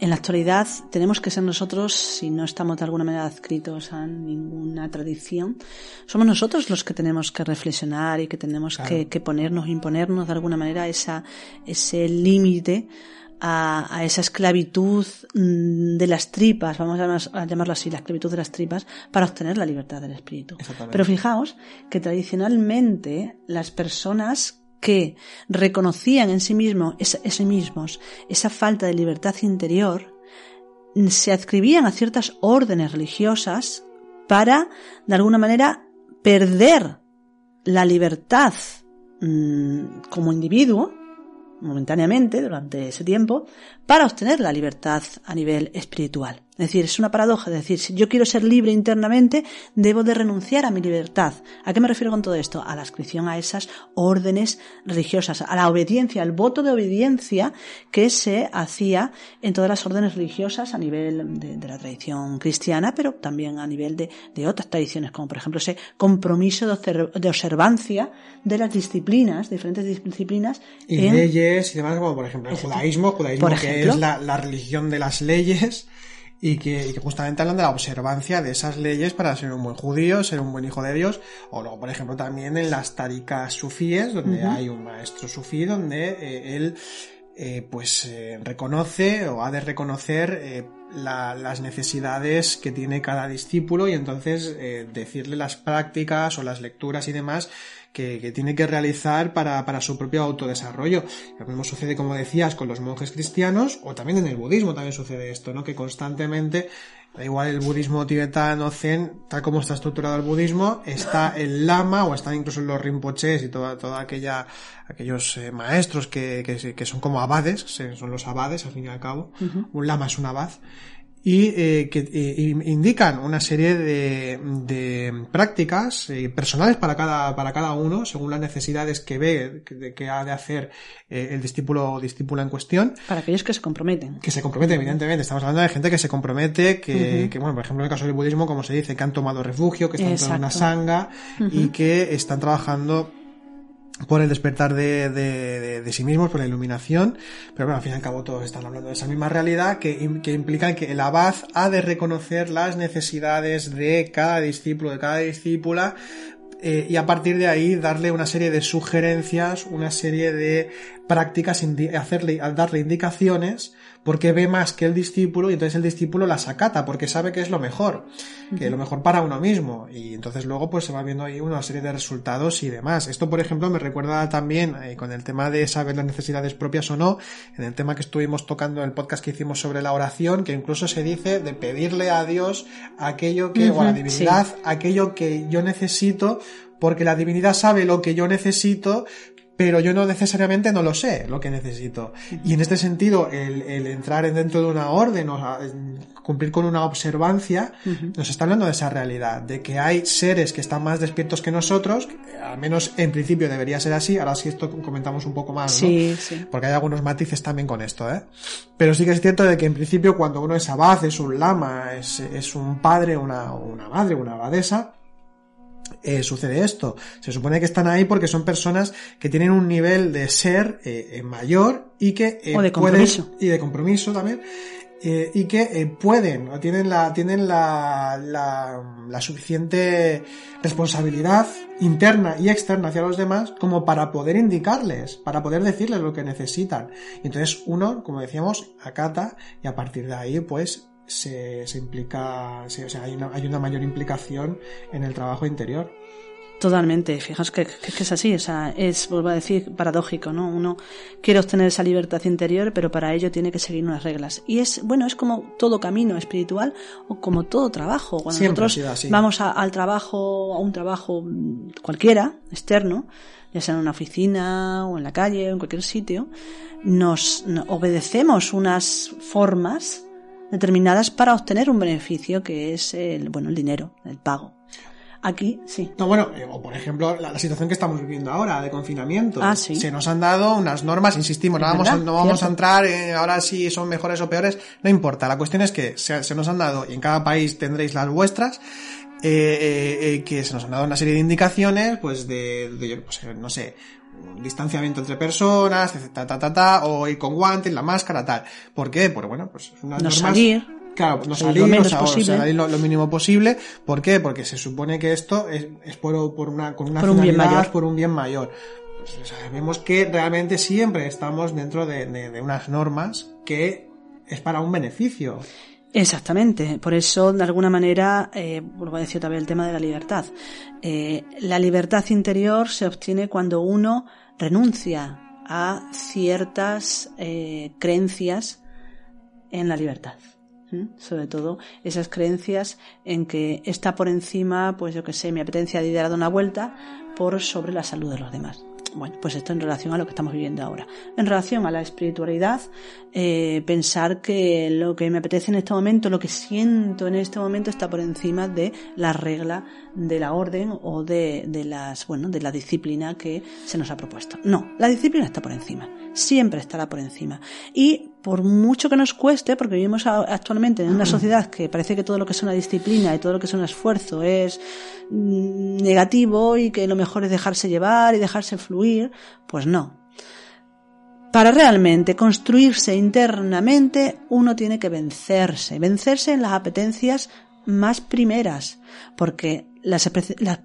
en la actualidad tenemos que ser nosotros, si no estamos de alguna manera adscritos a ninguna tradición, somos nosotros los que tenemos que reflexionar y que tenemos que, que, ponernos, imponernos de alguna manera esa, ese límite a, esa esclavitud mm, de las tripas, vamos a, llamarlo así, la esclavitud de las tripas, para obtener la libertad del espíritu. Pero fijaos que tradicionalmente las personas que reconocían en sí, mismo, mismos esa falta de libertad interior, se adscribían a ciertas órdenes religiosas para, de alguna manera, perder la libertad mm, como individuo momentáneamente durante ese tiempo para obtener la libertad a nivel espiritual. Es decir, es una paradoja. Es decir, si yo quiero ser libre internamente, debo de renunciar a mi libertad. ¿A qué me refiero con todo esto? A la adscripción a esas órdenes religiosas, a la obediencia, al voto de obediencia que se hacía en todas las órdenes religiosas a nivel de, la tradición cristiana, pero también a nivel de, otras tradiciones, como por ejemplo ese compromiso de, observancia de las disciplinas, diferentes disciplinas. Y leyes y demás, como por ejemplo el judaísmo, judaísmo que es la, la religión de las leyes y que, justamente hablan de la observancia de esas leyes para ser un buen judío, ser un buen hijo de Dios, o luego, por ejemplo, también en las tarikas sufíes, donde hay un maestro sufí, donde eh, él eh, pues eh, reconoce o ha de reconocer las necesidades que tiene cada discípulo y entonces decirle las prácticas o las lecturas y demás que, tiene que realizar para, para, su propio autodesarrollo. Lo mismo sucede, como decías, con los monjes cristianos, o también en el budismo también sucede esto, ¿no? Que constantemente, da igual el budismo tibetano, zen, tal como está estructurado el budismo, está el lama, o están incluso los rinpoches y toda, toda aquella, aquellos eh, maestros que, que, que, son como abades, son los abades al fin y al cabo. Un lama es un abad y eh, que eh, indican una serie de, de prácticas eh, personales para cada, para cada uno, según las necesidades que ve que, que ha de hacer eh, el discípulo o discípula en cuestión. Para aquellos que se comprometen. Que se comprometen, evidentemente. Estamos hablando de gente que se compromete, que, que bueno, por ejemplo, en el caso del budismo, como se dice, que han tomado refugio, que están en una sanga y que están trabajando por el despertar de, de, de, sí mismos, por la iluminación, pero bueno, al fin y al cabo todos están hablando de esa misma realidad que, que implica que el abad ha de reconocer las necesidades de cada discípulo, de cada discípula, eh, y a partir de ahí darle una serie de sugerencias, una serie de prácticas, hacerle, darle indicaciones porque ve más que el discípulo y entonces el discípulo las acata porque sabe que es lo mejor, que es lo mejor para uno mismo. Y entonces luego pues se va viendo ahí una serie de resultados y demás. Esto por ejemplo me recuerda también eh, con el tema de saber las necesidades propias o no, en el tema que estuvimos tocando en el podcast que hicimos sobre la oración, que incluso se dice de pedirle a Dios aquello que, o a la divinidad, aquello que yo necesito porque la divinidad sabe lo que yo necesito, pero yo no necesariamente no lo sé lo que necesito. Y en este sentido, el, el entrar dentro de una orden o cumplir con una observancia, nos está hablando de esa realidad, de que hay seres que están más despiertos que nosotros, al menos en principio debería ser así, ahora sí esto comentamos un poco más, ¿no? Sí. Porque hay algunos matices también con esto, ¿eh? Pero sí que es cierto de que en principio cuando uno es abad, es un lama, es, es un padre, una, una madre, una abadesa, eh, sucede esto. Se supone que están ahí porque son personas que tienen un nivel de ser eh, eh mayor y que o de compromiso y de compromiso también eh, y que eh, pueden o tienen la tienen la, la, la, suficiente responsabilidad interna y externa hacia los demás como para poder indicarles, para poder decirles lo que necesitan. Y entonces uno, como decíamos, acata y a partir de ahí pues se, se implica, o sea, hay una, hay una mayor implicación en el trabajo interior. Totalmente, fijaos que, que, es así, o sea, es, vuelvo a decir, paradójico, ¿no? Uno quiere obtener esa libertad interior, pero para ello tiene que seguir unas reglas. Y es, bueno, es como todo camino espiritual o como todo trabajo. Cuando nosotros vamos al trabajo, a un trabajo cualquiera, externo, ya sea en una oficina o en la calle o en cualquier sitio, nos obedecemos unas formas determinadas para obtener un beneficio que es el, bueno, el dinero, el pago. Aquí, sí. No, bueno, eh, o por ejemplo, la, situación que estamos viviendo ahora de confinamiento. Ah, sí. Se nos han dado unas normas, insistimos, no vamos, a, no vamos a entrar en ahora si son mejores o peores, no importa. La cuestión es que se, se nos han dado, y en cada país tendréis las vuestras, eh, eh, eh, que se nos han dado una serie de indicaciones, pues de, de pues, no sé, distanciamiento entre personas, ta, ta, ta, ta, o ir con guantes, la máscara, tal. ¿Por qué? Porque bueno, pues unas no salir. Claro, no salir, lo, menos posible. lo, mínimo posible. ¿Por qué? Porque se supone que esto es, es por, por, una, con una por un bien mayor. por un bien mayor. Pues, sabemos que realmente siempre estamos dentro de, de, de unas normas que es para un beneficio. Exactamente, por eso de alguna manera, eh, vuelvo a decir también el tema de la libertad. Eh, la libertad interior se obtiene cuando uno renuncia a ciertas eh, creencias en la libertad. Sobre todo esas creencias en que está por encima, pues yo que sé, mi apetencia de dar una vuelta por sobre la salud de los demás. Bueno, pues esto en relación a lo que estamos viviendo ahora. En relación a la espiritualidad, eh, pensar que lo que me apetece en este momento, lo que siento en este momento está por encima de la regla de la orden o de, de las, bueno, de la disciplina que se nos ha propuesto. No, la disciplina está por encima. Siempre estará por encima. Y por mucho que nos cueste, porque vivimos actualmente en una sociedad que parece que todo lo que es una disciplina y todo lo que es un esfuerzo es mm, negativo y que lo mejor es dejarse llevar y dejarse fluir, pues no. Para realmente construirse internamente, uno tiene que vencerse, vencerse en las apetencias más primeras, porque las,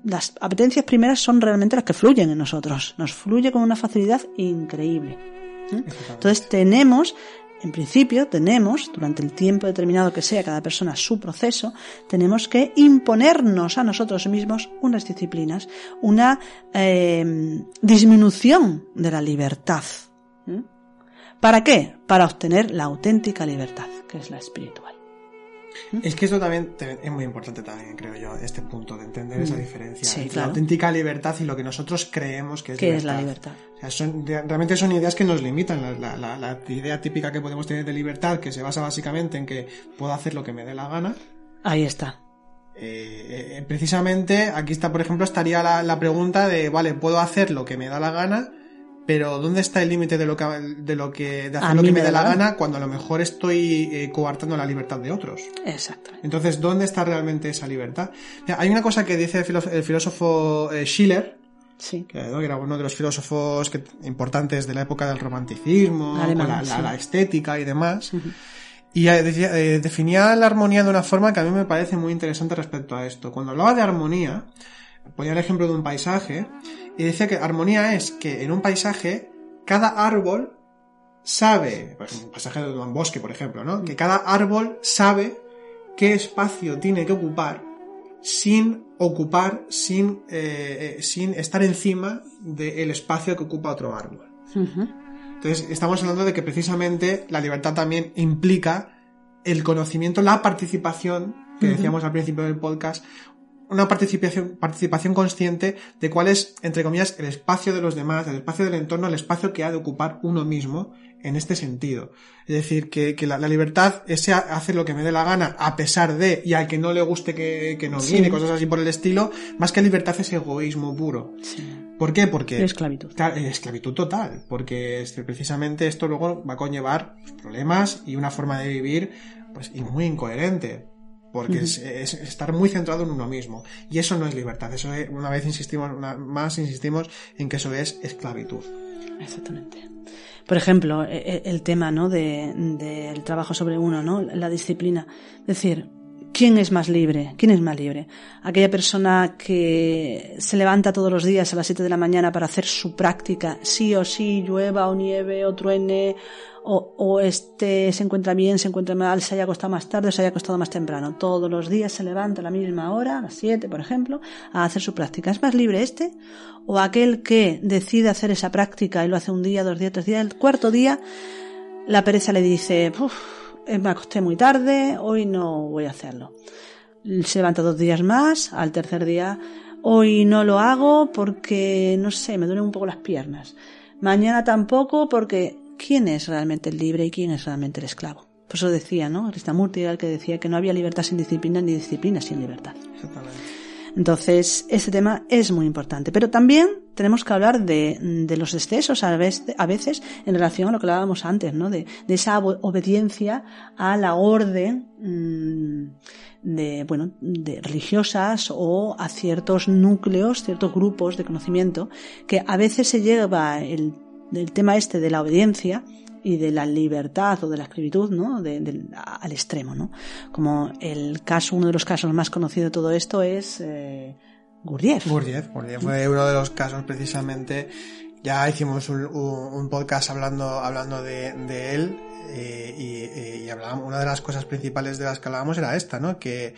las, apetencias primeras son realmente las que fluyen en nosotros, nos fluye con una facilidad increíble. ¿Eh? Entonces tenemos en principio tenemos, durante el tiempo determinado que sea cada persona su proceso, tenemos que imponernos a nosotros mismos unas disciplinas, una eh, disminución de la libertad. ¿Para qué? Para obtener la auténtica libertad, que es la espiritual. Es que eso también es muy importante también, creo yo, este punto de entender esa mm. diferencia entre la auténtica libertad y lo que nosotros creemos que es ¿Qué es la libertad? realmente son ideas que nos limitan. La, idea típica que podemos tener de libertad, que se basa básicamente en que puedo hacer lo que me dé la gana. Ahí está. Eh, eh, precisamente aquí está, por ejemplo, estaría la pregunta de, vale, puedo hacer lo que me da la gana, pero ¿dónde está el límite de lo que de lo que de hacer lo que me, dé la gana cuando a lo mejor estoy eh, coartando la libertad de otros? Exacto. Entonces, ¿dónde está realmente esa libertad? hay una cosa que dice el filósofo, eh, Schiller, sí. que, era uno de los filósofos importantes de la época del romanticismo, la, estética y demás. Y eh, definía la armonía de una forma que a mí me parece muy interesante respecto a esto. Cuando hablaba de armonía, ponía el ejemplo de un paisaje y decía que armonía es que en un paisaje cada árbol sabe, pues un paisaje de un bosque, por ejemplo, ¿no? Que cada árbol sabe qué espacio tiene que ocupar sin ocupar, sin, eh, eh, sin estar encima del espacio que ocupa otro árbol. Entonces, estamos hablando de que precisamente la libertad también implica el conocimiento, la participación, que decíamos al principio del podcast, una participación, participación consciente de cuál es, entre comillas, el espacio de los demás, el espacio del entorno, el espacio que ha de ocupar uno mismo en este sentido. Es decir, que, la, libertad es hacer lo que me dé la gana a pesar de, y al que no le guste que, que no viene, cosas así por el estilo, más que libertad es egoísmo puro. ¿Por qué? Porque... esclavitud. esclavitud total, porque este, precisamente esto luego va a conllevar problemas y una forma de vivir pues muy incoherente porque es, estar muy centrado en uno mismo. Y eso no es libertad, eso es, una vez insistimos, una, más insistimos en que eso es esclavitud. Exactamente. Por ejemplo, e, e, el tema, ¿no? del de, trabajo sobre uno, ¿no? La disciplina. Es decir, ¿quién es más libre? ¿Quién es más libre? Aquella persona que se levanta todos los días a las 7 de la mañana para hacer su práctica, sí o sí, llueva o nieve o truene o, o este se encuentra bien, se encuentra mal, se haya acostado más tarde, se haya acostado más temprano. Todos los días se levanta a la misma hora, a las 7, por ejemplo, a hacer su práctica. ¿Es más libre este? ¿O aquel que decide hacer esa práctica y lo hace un día, dos días, tres días, el cuarto día, la pereza le dice, me acosté muy tarde, hoy no voy a hacerlo. Se levanta dos días más, al tercer día, hoy no lo hago porque, no sé, me duelen un poco las piernas. Mañana tampoco porque quién es realmente el libre y quién es realmente el esclavo. Por eso decía, ¿no? Krishnamurti era el que decía que no había libertad sin disciplina ni disciplina sin libertad. Entonces, ese tema es muy importante. Pero también tenemos que hablar de, de los excesos a veces, a veces, en relación a lo que hablábamos antes, ¿no? De, de esa obediencia a la orden mm, de, bueno, de religiosas o a ciertos núcleos, ciertos grupos de conocimiento, que a veces se lleva el del tema este de la obediencia y de la libertad o de la esclavitud, ¿no? De, al extremo, ¿no? Como el caso, uno de los casos más conocidos de todo esto es eh, Gurdjieff. Gurdjieff, fue uno de los casos precisamente. Ya hicimos un, podcast hablando, hablando de, él eh, y, y hablábamos, una de las cosas principales de las que hablábamos era esta, ¿no? Que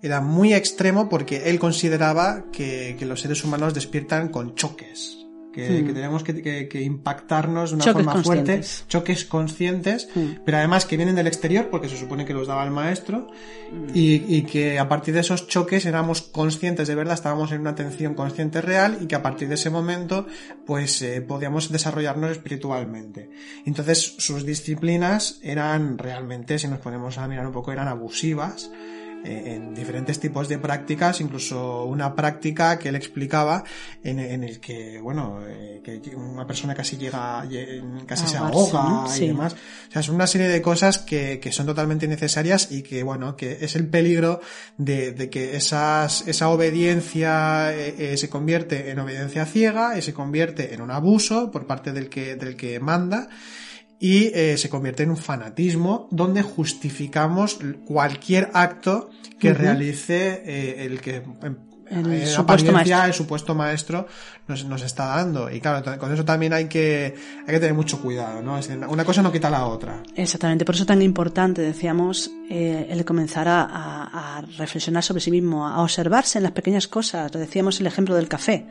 era muy extremo porque él consideraba que los seres humanos despiertan con choques que, que tenemos que, que, que, impactarnos de una forma fuerte, choques conscientes, pero además que vienen del exterior, porque se supone que los daba el maestro, y, y, que a partir de esos choques éramos conscientes de verdad, estábamos en una atención consciente real, y que a partir de ese momento, pues eh, podíamos desarrollarnos espiritualmente. Entonces, sus disciplinas eran realmente, si nos ponemos a mirar un poco, eran abusivas, en diferentes tipos de prácticas, incluso una práctica que él explicaba en, en el que, bueno, eh, que una persona casi llega, casi se ahoga y demás. O sea, es una serie de cosas que, que son totalmente necesarias y que, bueno, que es el peligro de, de que esas, esa obediencia eh, se convierte en obediencia ciega y se convierte en un abuso por parte del que, del que manda y eh, se convierte en un fanatismo donde justificamos cualquier acto que realice eh, el que el, eh, supuesto maestro. el supuesto maestro nos, nos, está dando. Y claro, con eso también hay que, hay que tener mucho cuidado, ¿no? Es decir, una cosa no quita la otra. Exactamente, por eso es tan importante, decíamos, eh, el comenzar a, a, a reflexionar sobre sí mismo, a observarse en las pequeñas cosas. Decíamos el ejemplo del café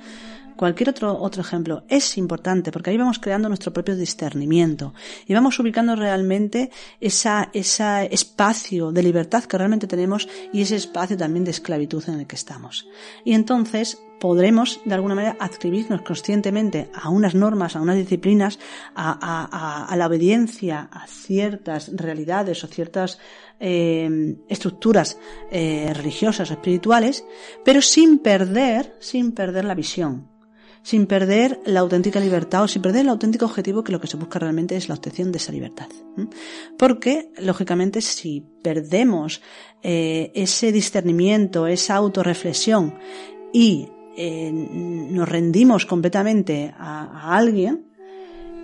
cualquier otro, otro ejemplo, es importante porque ahí vamos creando nuestro propio discernimiento y vamos ubicando realmente esa, ese espacio de libertad que realmente tenemos y ese espacio también de esclavitud en el que estamos. Y entonces podremos de alguna manera adscribirnos conscientemente a unas normas, a unas disciplinas, a, a, a la obediencia a ciertas realidades o ciertas eh, estructuras eh, religiosas o espirituales, pero sin perder, sin perder la visión sin perder la auténtica libertad o sin perder el auténtico objetivo que lo que se busca realmente es la obtención de esa libertad. Porque, lógicamente, si perdemos eh, ese discernimiento, esa autorreflexión y eh, nos rendimos completamente a, a alguien,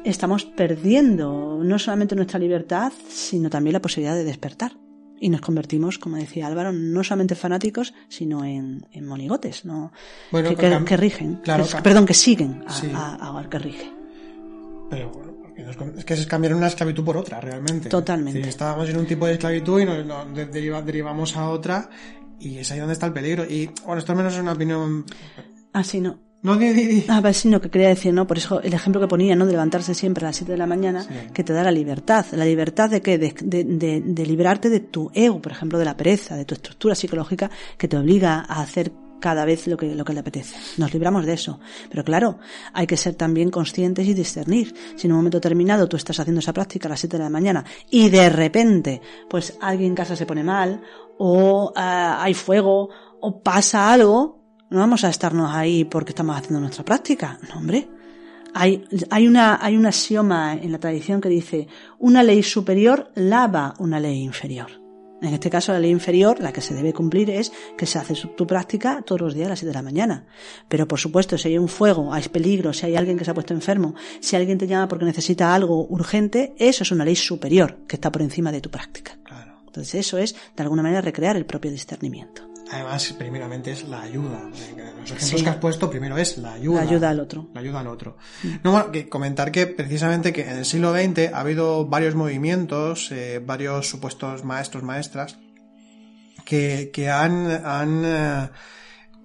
estamos perdiendo no solamente nuestra libertad, sino también la posibilidad de despertar y nos convertimos, como decía Álvaro, no solamente fanáticos, sino en, en monigotes, ¿no? Bueno, que, que, que rigen, claro, que, perdón, que siguen a, sí. a, a, que rige. Pero bueno, es que es cambiar una esclavitud por otra, realmente. Totalmente. Estábamos en un tipo de esclavitud y nos, nos deriva, derivamos a otra, y es ahí donde está el peligro. Y bueno, esto al menos es una opinión. Ah, sí, no. No, di, di, di. Ah, pues sí, no, que quería decir, ¿no? Por eso el ejemplo que ponía, ¿no? De levantarse siempre a las 7 de la mañana, sí. que te da la libertad. ¿La libertad de qué? De, de, de, de, librarte de tu ego, por ejemplo, de la pereza, de tu estructura psicológica que te obliga a hacer cada vez lo que, lo que le apetece. Nos libramos de eso. Pero claro, hay que ser también conscientes y discernir. Si en un momento determinado tú estás haciendo esa práctica a las 7 de la mañana y de repente, pues alguien en casa se pone mal, o uh, hay fuego, o pasa algo, no vamos a estarnos ahí porque estamos haciendo nuestra práctica. No, hombre. Hay, hay, una, hay un axioma en la tradición que dice, una ley superior lava una ley inferior. En este caso, la ley inferior, la que se debe cumplir es que se hace tu práctica todos los días a las 7 de la mañana. Pero, por supuesto, si hay un fuego, hay peligro, si hay alguien que se ha puesto enfermo, si alguien te llama porque necesita algo urgente, eso es una ley superior que está por encima de tu práctica. Claro. Entonces, eso es, de alguna manera, recrear el propio discernimiento. Además, primeramente es la ayuda. Los ejemplos sí. que has puesto, primero es la ayuda. La ayuda al otro. La ayuda al otro. Mm. No, bueno, que comentar que precisamente que en el siglo XX ha habido varios movimientos, eh, varios supuestos maestros, maestras, que, que han, han eh,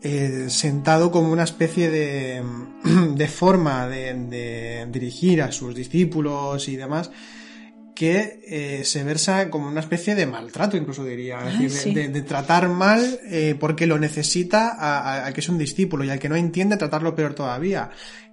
eh, sentado como una especie de, de forma de, de dirigir a sus discípulos y demás, que eh, se versa como una especie de maltrato, incluso diría, Ay, es decir, sí. de, de, de, tratar mal eh, porque lo necesita a, a, que es un discípulo y al que no entiende tratarlo peor todavía.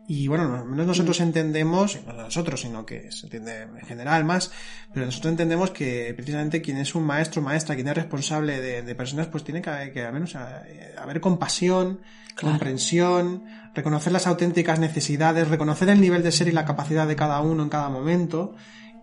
Y bueno, al menos nosotros entendemos, no nosotros, sino que se entiende en general más, pero nosotros entendemos que precisamente quien es un maestro, maestra, quien es responsable de, de personas, pues tiene que, que al menos haber compasión, claro. comprensión, reconocer las auténticas necesidades, reconocer el nivel de ser y la capacidad de cada uno en cada momento,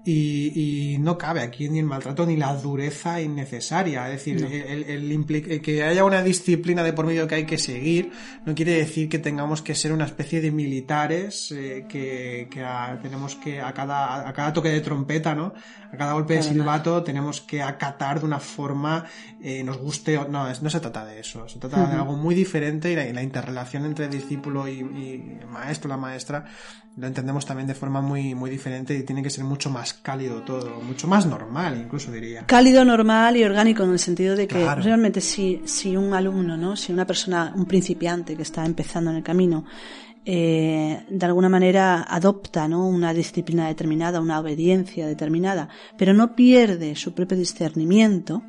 y, y, no cabe aquí ni el maltrato ni la dureza innecesaria. Es decir, no. el, el, el, que haya una disciplina de por medio que hay que seguir no quiere decir que tengamos que ser una especie de militares eh, que, que a, tenemos que a cada, a cada toque de trompeta, ¿no? A cada golpe de silbato tenemos que acatar de una forma, eh, nos guste o no, no se trata de eso. Se trata uh -huh. de algo muy diferente y la, y la interrelación entre discípulo y, y maestro, la maestra, lo entendemos también de forma muy, muy diferente y tiene que ser mucho más más cálido todo, mucho más normal, incluso diría. Cálido, normal y orgánico en el sentido de que realmente si, si un alumno, ¿no? Si una persona, un principiante que está empezando en el camino, eh, de alguna manera adopta ¿no? una disciplina determinada, una obediencia determinada, pero no pierde su propio discernimiento,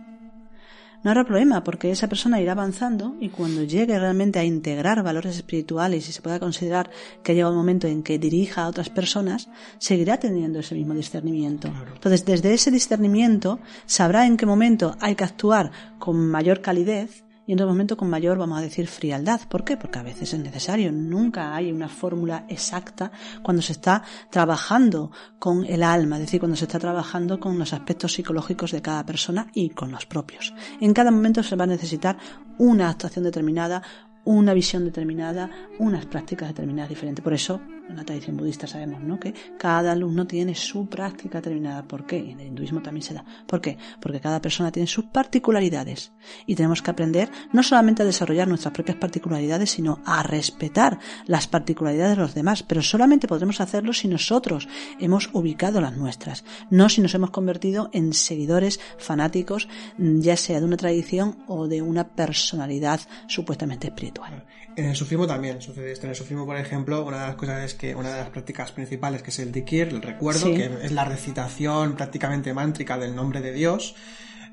no habrá problema porque esa persona irá avanzando y cuando llegue realmente a integrar valores espirituales y se pueda considerar que ha llegado el momento en que dirija a otras personas, seguirá teniendo ese mismo discernimiento. Entonces, desde ese discernimiento sabrá en qué momento hay que actuar con mayor calidez y en otro momento con mayor, vamos a decir, frialdad. ¿Por qué? Porque a veces es necesario. Nunca hay una fórmula exacta cuando se está trabajando con el alma, es decir, cuando se está trabajando con los aspectos psicológicos de cada persona y con los propios. En cada momento se va a necesitar una actuación determinada, una visión determinada, unas prácticas determinadas diferentes. Por eso, en la tradición budista sabemos ¿no? que cada alumno tiene su práctica determinada. ¿Por qué? En el hinduismo también se da. ¿Por qué? Porque cada persona tiene sus particularidades y tenemos que aprender no solamente a desarrollar nuestras propias particularidades, sino a respetar las particularidades de los demás. Pero solamente podremos hacerlo si nosotros hemos ubicado las nuestras, no si nos hemos convertido en seguidores fanáticos, ya sea de una tradición o de una personalidad supuestamente espiritual. En el sufismo también sucede esto. En el sufismo, por ejemplo, una de las cosas es que una de las prácticas principales, que es el dikir, el recuerdo, que es la recitación prácticamente mántrica del nombre de Dios,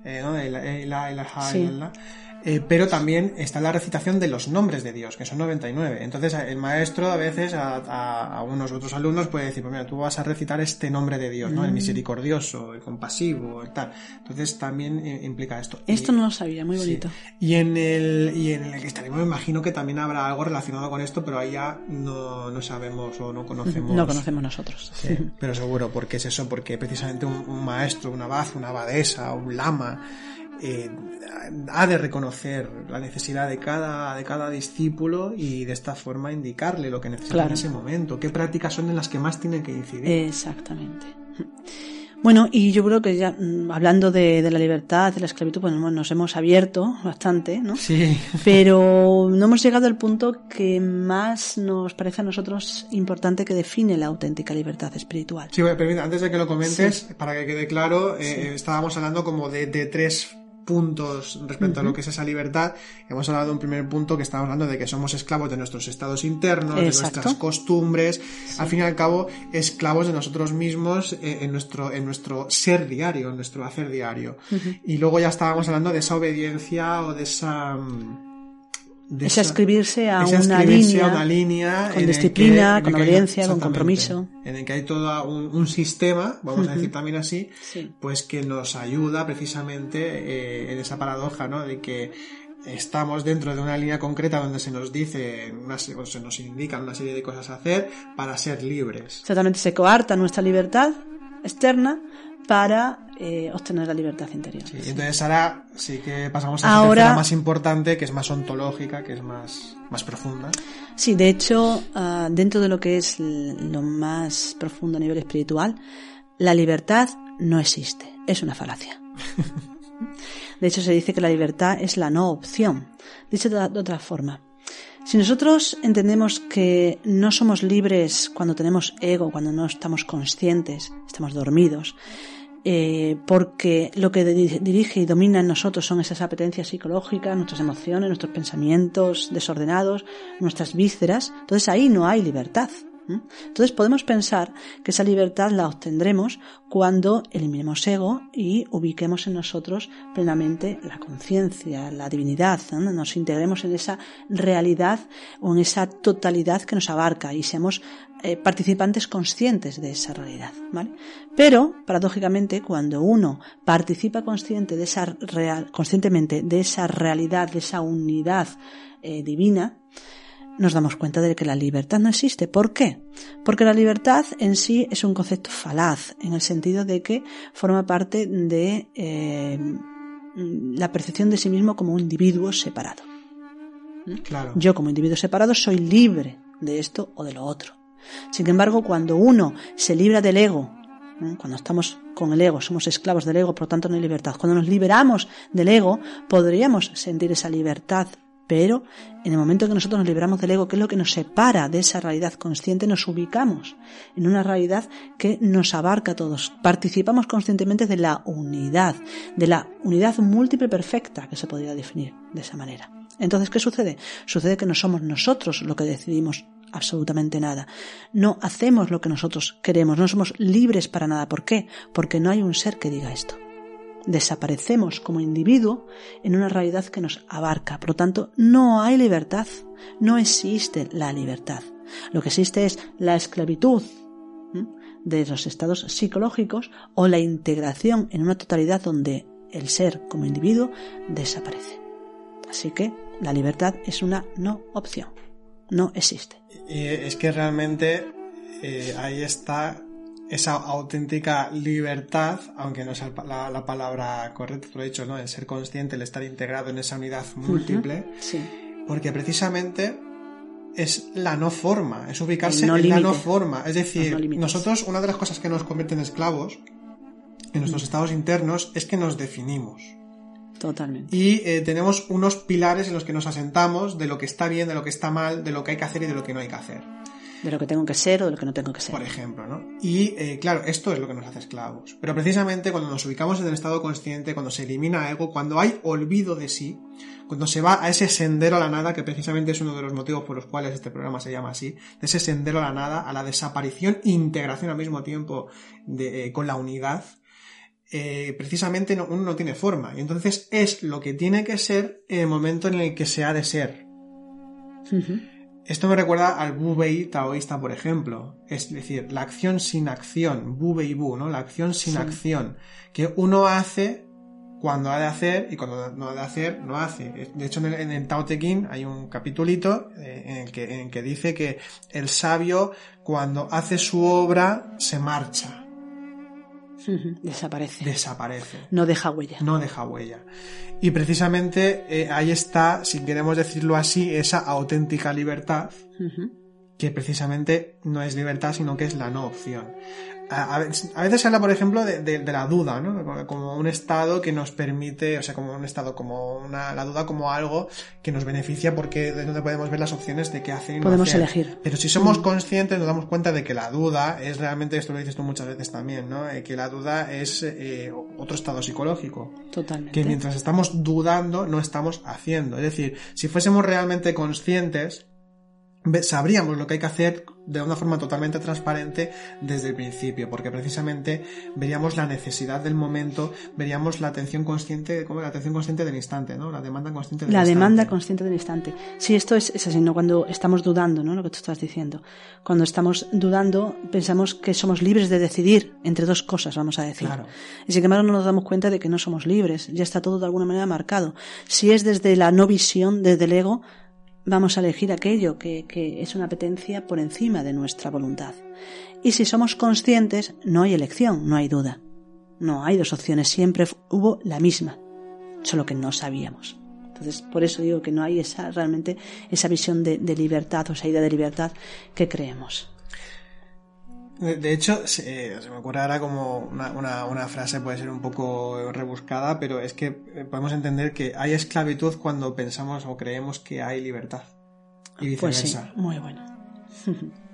eh, ¿no? Eh, pero también está la recitación de los nombres de Dios, que son 99. Entonces el maestro a veces a, unos otros alumnos puede decir, pues mira, tú vas a recitar este nombre de Dios, ¿no? El mm. misericordioso, el compasivo, el tal. Entonces también eh, implica esto. Esto no lo sabía, muy bonito. Y en el y en el cristianismo me imagino que también habrá algo relacionado con esto, pero ahí ya no, no sabemos o no conocemos. No conocemos nosotros. Sí, pero seguro, porque es eso, porque precisamente un, un maestro, una abad, una abadesa, un lama, eh, ha de reconocer la necesidad de cada, de cada discípulo y de esta forma indicarle lo que necesita en ese momento, qué prácticas son en las que más tienen que incidir. Exactamente. Bueno, y yo creo que ya mm, hablando de, la libertad, de la esclavitud, pues nos hemos abierto bastante, ¿no? Sí. Pero no hemos llegado al punto que más nos parece a nosotros importante que define la auténtica libertad espiritual. Sí, permítame, antes de que lo comentes, para que quede claro, eh, estábamos hablando como de, de tres puntos respecto a lo que es esa libertad. Hemos hablado de un primer punto que estamos hablando de que somos esclavos de nuestros estados internos, de nuestras costumbres, al fin y al cabo esclavos de nosotros mismos eh, en nuestro, en nuestro ser diario, en nuestro hacer diario. Y luego ya estábamos hablando de esa obediencia o de esa mm, de es escribirse a, una, línea, con disciplina, con obediencia, con compromiso. En el que hay todo un, sistema, vamos a decir también así, pues que nos ayuda precisamente eh, en esa paradoja, ¿no? De que estamos dentro de una línea concreta donde se nos dice, o se nos indican una serie de cosas a hacer para ser libres. Exactamente, se coarta nuestra libertad externa para eh, obtener la libertad interior. Sí, entonces ahora sí que pasamos a la más importante, que es más ontológica, que es más, más profunda. Sí, de hecho, ah, dentro de lo que es lo más profundo a nivel espiritual, la libertad no existe, es una falacia. De hecho, se dice que la libertad es la no opción. Dicho de otra forma, si nosotros entendemos que no somos libres cuando tenemos ego, cuando no estamos conscientes, estamos dormidos, eh, porque lo que dirige y domina en nosotros son esas apetencias psicológicas, nuestras emociones, nuestros pensamientos desordenados, nuestras vísceras, entonces ahí no hay libertad. Entonces podemos pensar que esa libertad la obtendremos cuando eliminemos ego y ubiquemos en nosotros plenamente la conciencia, la divinidad, nos integremos en esa realidad o en esa totalidad que nos abarca y seamos eh, participantes conscientes de esa realidad. Pero, paradójicamente, cuando uno participa consciente de esa real, conscientemente de esa realidad, de esa unidad eh, divina, nos damos cuenta de que la libertad no existe. ¿Por qué? Porque la libertad en sí es un concepto falaz, en el sentido de que forma parte de eh, la percepción de sí mismo como un individuo separado. ¿Mm? Claro. Yo como individuo separado soy libre de esto o de lo otro. Sin embargo, cuando uno se libra del ego, ¿eh? cuando estamos con el ego, somos esclavos del ego, por lo tanto no hay libertad. Cuando nos liberamos del ego, podríamos sentir esa libertad Pero en el momento que nosotros nos liberamos del ego, que es lo que nos separa de esa realidad consciente, nos ubicamos en una realidad que nos abarca a todos. Participamos conscientemente de la unidad, de la unidad múltiple perfecta, que se podría definir de esa manera. Entonces, ¿qué sucede? Sucede que no somos nosotros lo que decidimos absolutamente nada. No hacemos lo que nosotros queremos, no somos libres para nada. ¿Por qué? Porque no hay un ser que diga esto desaparecemos como individuo en una realidad que nos abarca. Por lo tanto, no hay libertad, no existe la libertad. Lo que existe es la esclavitud de los estados psicológicos o la integración en una totalidad donde el ser como individuo desaparece. Así que la libertad es una no opción, no existe. Y es que realmente eh, ahí está esa auténtica libertad, aunque no sea la, palabra correcta, lo he dicho, ¿no? El ser consciente, el estar integrado en esa unidad múltiple. sí. Porque precisamente es la no forma, es ubicarse en la no forma. Es decir, nosotros, una de las cosas que nos convierte en esclavos en nuestros estados internos es que nos definimos. Totalmente. Y eh, tenemos unos pilares en los que nos asentamos de lo que está bien, de lo que está mal, de lo que hay que hacer y de lo que no hay que hacer de lo que tengo que ser o de lo que no tengo que ser. Por ejemplo, ¿no? Y eh, claro, esto es lo que nos hace esclavos. Pero precisamente cuando nos ubicamos en el estado consciente, cuando se elimina ego, cuando hay olvido de sí, cuando se va a ese sendero a la nada, que precisamente es uno de los motivos por los cuales este programa se llama así, de ese sendero a la nada, a la desaparición e integración al mismo tiempo de, eh, con la unidad, eh, precisamente uno no tiene forma. Y entonces es lo que tiene que ser en el momento en el que se ha de ser. Esto me recuerda al Wu-Wei taoísta, por ejemplo. Es decir, la acción sin acción, Wu-Wei Bu, ¿no? La acción sin acción. Que uno hace cuando ha de hacer y cuando no ha de hacer, no hace. De hecho, en el, Tao Te Ching hay un capitulito eh, en, el que, en que dice que el sabio, cuando hace su obra, se marcha. Desaparece. Desaparece. No deja huella. No deja huella. Y precisamente eh, ahí está, si queremos decirlo así, esa auténtica libertad, que precisamente no es libertad, sino que es la no opción a, veces se habla, por ejemplo, de, la duda, ¿no? Como un estado que nos permite, o sea, como un estado, como una, la duda como algo que nos beneficia porque es donde podemos ver las opciones de qué hacer y no Podemos elegir. Pero si somos mm. conscientes nos damos cuenta de que la duda es realmente, esto lo dices tú muchas veces también, ¿no? Eh, que la duda es eh, otro estado psicológico. Totalmente. Que mientras estamos dudando no estamos haciendo. Es decir, si fuésemos realmente conscientes, sabríamos lo que hay que hacer de una forma totalmente transparente desde el principio, porque precisamente veríamos la necesidad del momento, veríamos la atención consciente, como la atención consciente del instante, ¿no? La demanda consciente del la instante. La demanda consciente del instante. Sí, esto es, es, así, ¿no? Cuando estamos dudando, ¿no? Lo que tú estás diciendo. Cuando estamos dudando, pensamos que somos libres de decidir entre dos cosas, vamos a decir. Claro. Y sin embargo no nos damos cuenta de que no somos libres. Ya está todo de alguna manera marcado. Si es desde la no visión, desde el ego, vamos a elegir aquello que, es una apetencia por encima de nuestra voluntad. Y si somos conscientes, no hay elección, no hay duda. No hay dos opciones, siempre hubo la misma, solo que no sabíamos. Entonces, por eso digo que no hay esa realmente esa visión de, de libertad o esa idea de libertad que creemos. De hecho, se, me ocurre ahora como una, frase, puede ser un poco rebuscada, pero es que eh, podemos entender que hay esclavitud cuando pensamos o creemos que hay libertad. Y viceversa. Pues sí, muy bueno.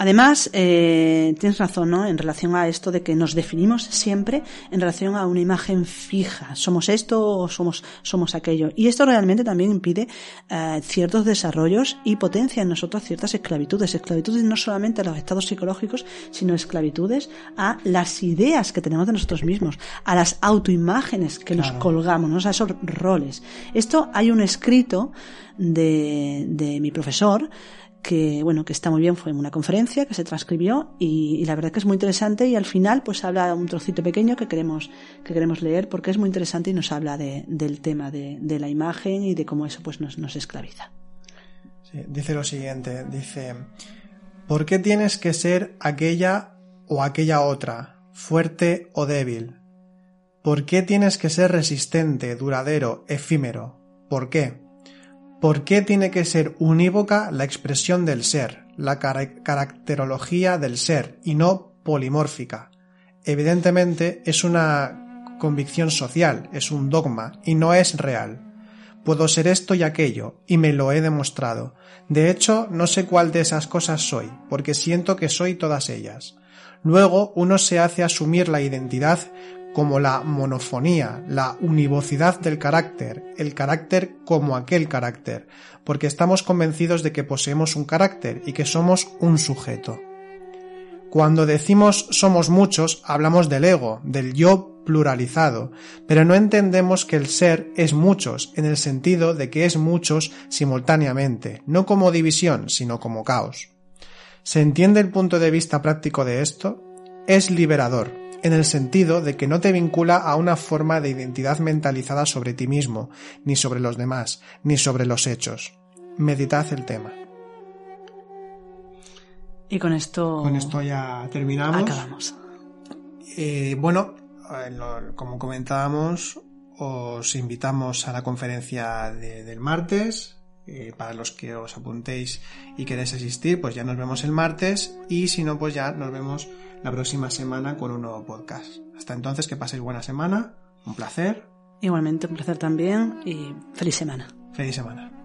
Además, eh, tienes razón, ¿no? En relación a esto de que nos definimos siempre en relación a una imagen fija. Somos esto o somos, somos aquello. Y esto realmente también impide eh, ciertos desarrollos y potencia en nosotros ciertas esclavitudes. Esclavitudes no solamente a los estados psicológicos, sino esclavitudes a las ideas que tenemos de nosotros mismos, a las autoimágenes que nos colgamos, ¿no? a esos roles. Esto hay un escrito de, de mi profesor, que bueno que está muy bien fue una conferencia que se transcribió y, la verdad que es muy interesante y al final pues habla un trocito pequeño que queremos que queremos leer porque es muy interesante y nos habla de, del tema de, de, la imagen y de cómo eso pues nos, nos esclaviza dice lo siguiente dice ¿por qué tienes que ser aquella o aquella otra fuerte o débil? ¿por qué tienes que ser resistente duradero efímero? ¿por qué? ¿Por qué tiene que ser unívoca la expresión del ser, la caracterología del ser, y no polimórfica? Evidentemente es una convicción social, es un dogma, y no es real. Puedo ser esto y aquello, y me lo he demostrado. De hecho, no sé cuál de esas cosas soy, porque siento que soy todas ellas. Luego uno se hace asumir la identidad como la monofonía, la univocidad del carácter, el carácter como aquel carácter, porque estamos convencidos de que poseemos un carácter y que somos un sujeto. Cuando decimos somos muchos, hablamos del ego, del yo pluralizado, pero no entendemos que el ser es muchos, en el sentido de que es muchos simultáneamente, no como división, sino como caos. ¿Se entiende el punto de vista práctico de esto? Es liberador, en el sentido de que no te vincula a una forma de identidad mentalizada sobre ti mismo, ni sobre los demás, ni sobre los hechos. Meditad el tema. Y con esto. Con esto ya terminamos. Acabamos. Eh, bueno, como comentábamos, os invitamos a la conferencia del martes. Eh, para los que os apuntéis y queréis asistir, pues ya nos vemos el martes. Y si no, pues ya nos vemos la próxima semana con un nuevo podcast. Hasta entonces, que paséis buena semana. Un placer. Igualmente, un placer también. Y feliz semana. Feliz semana.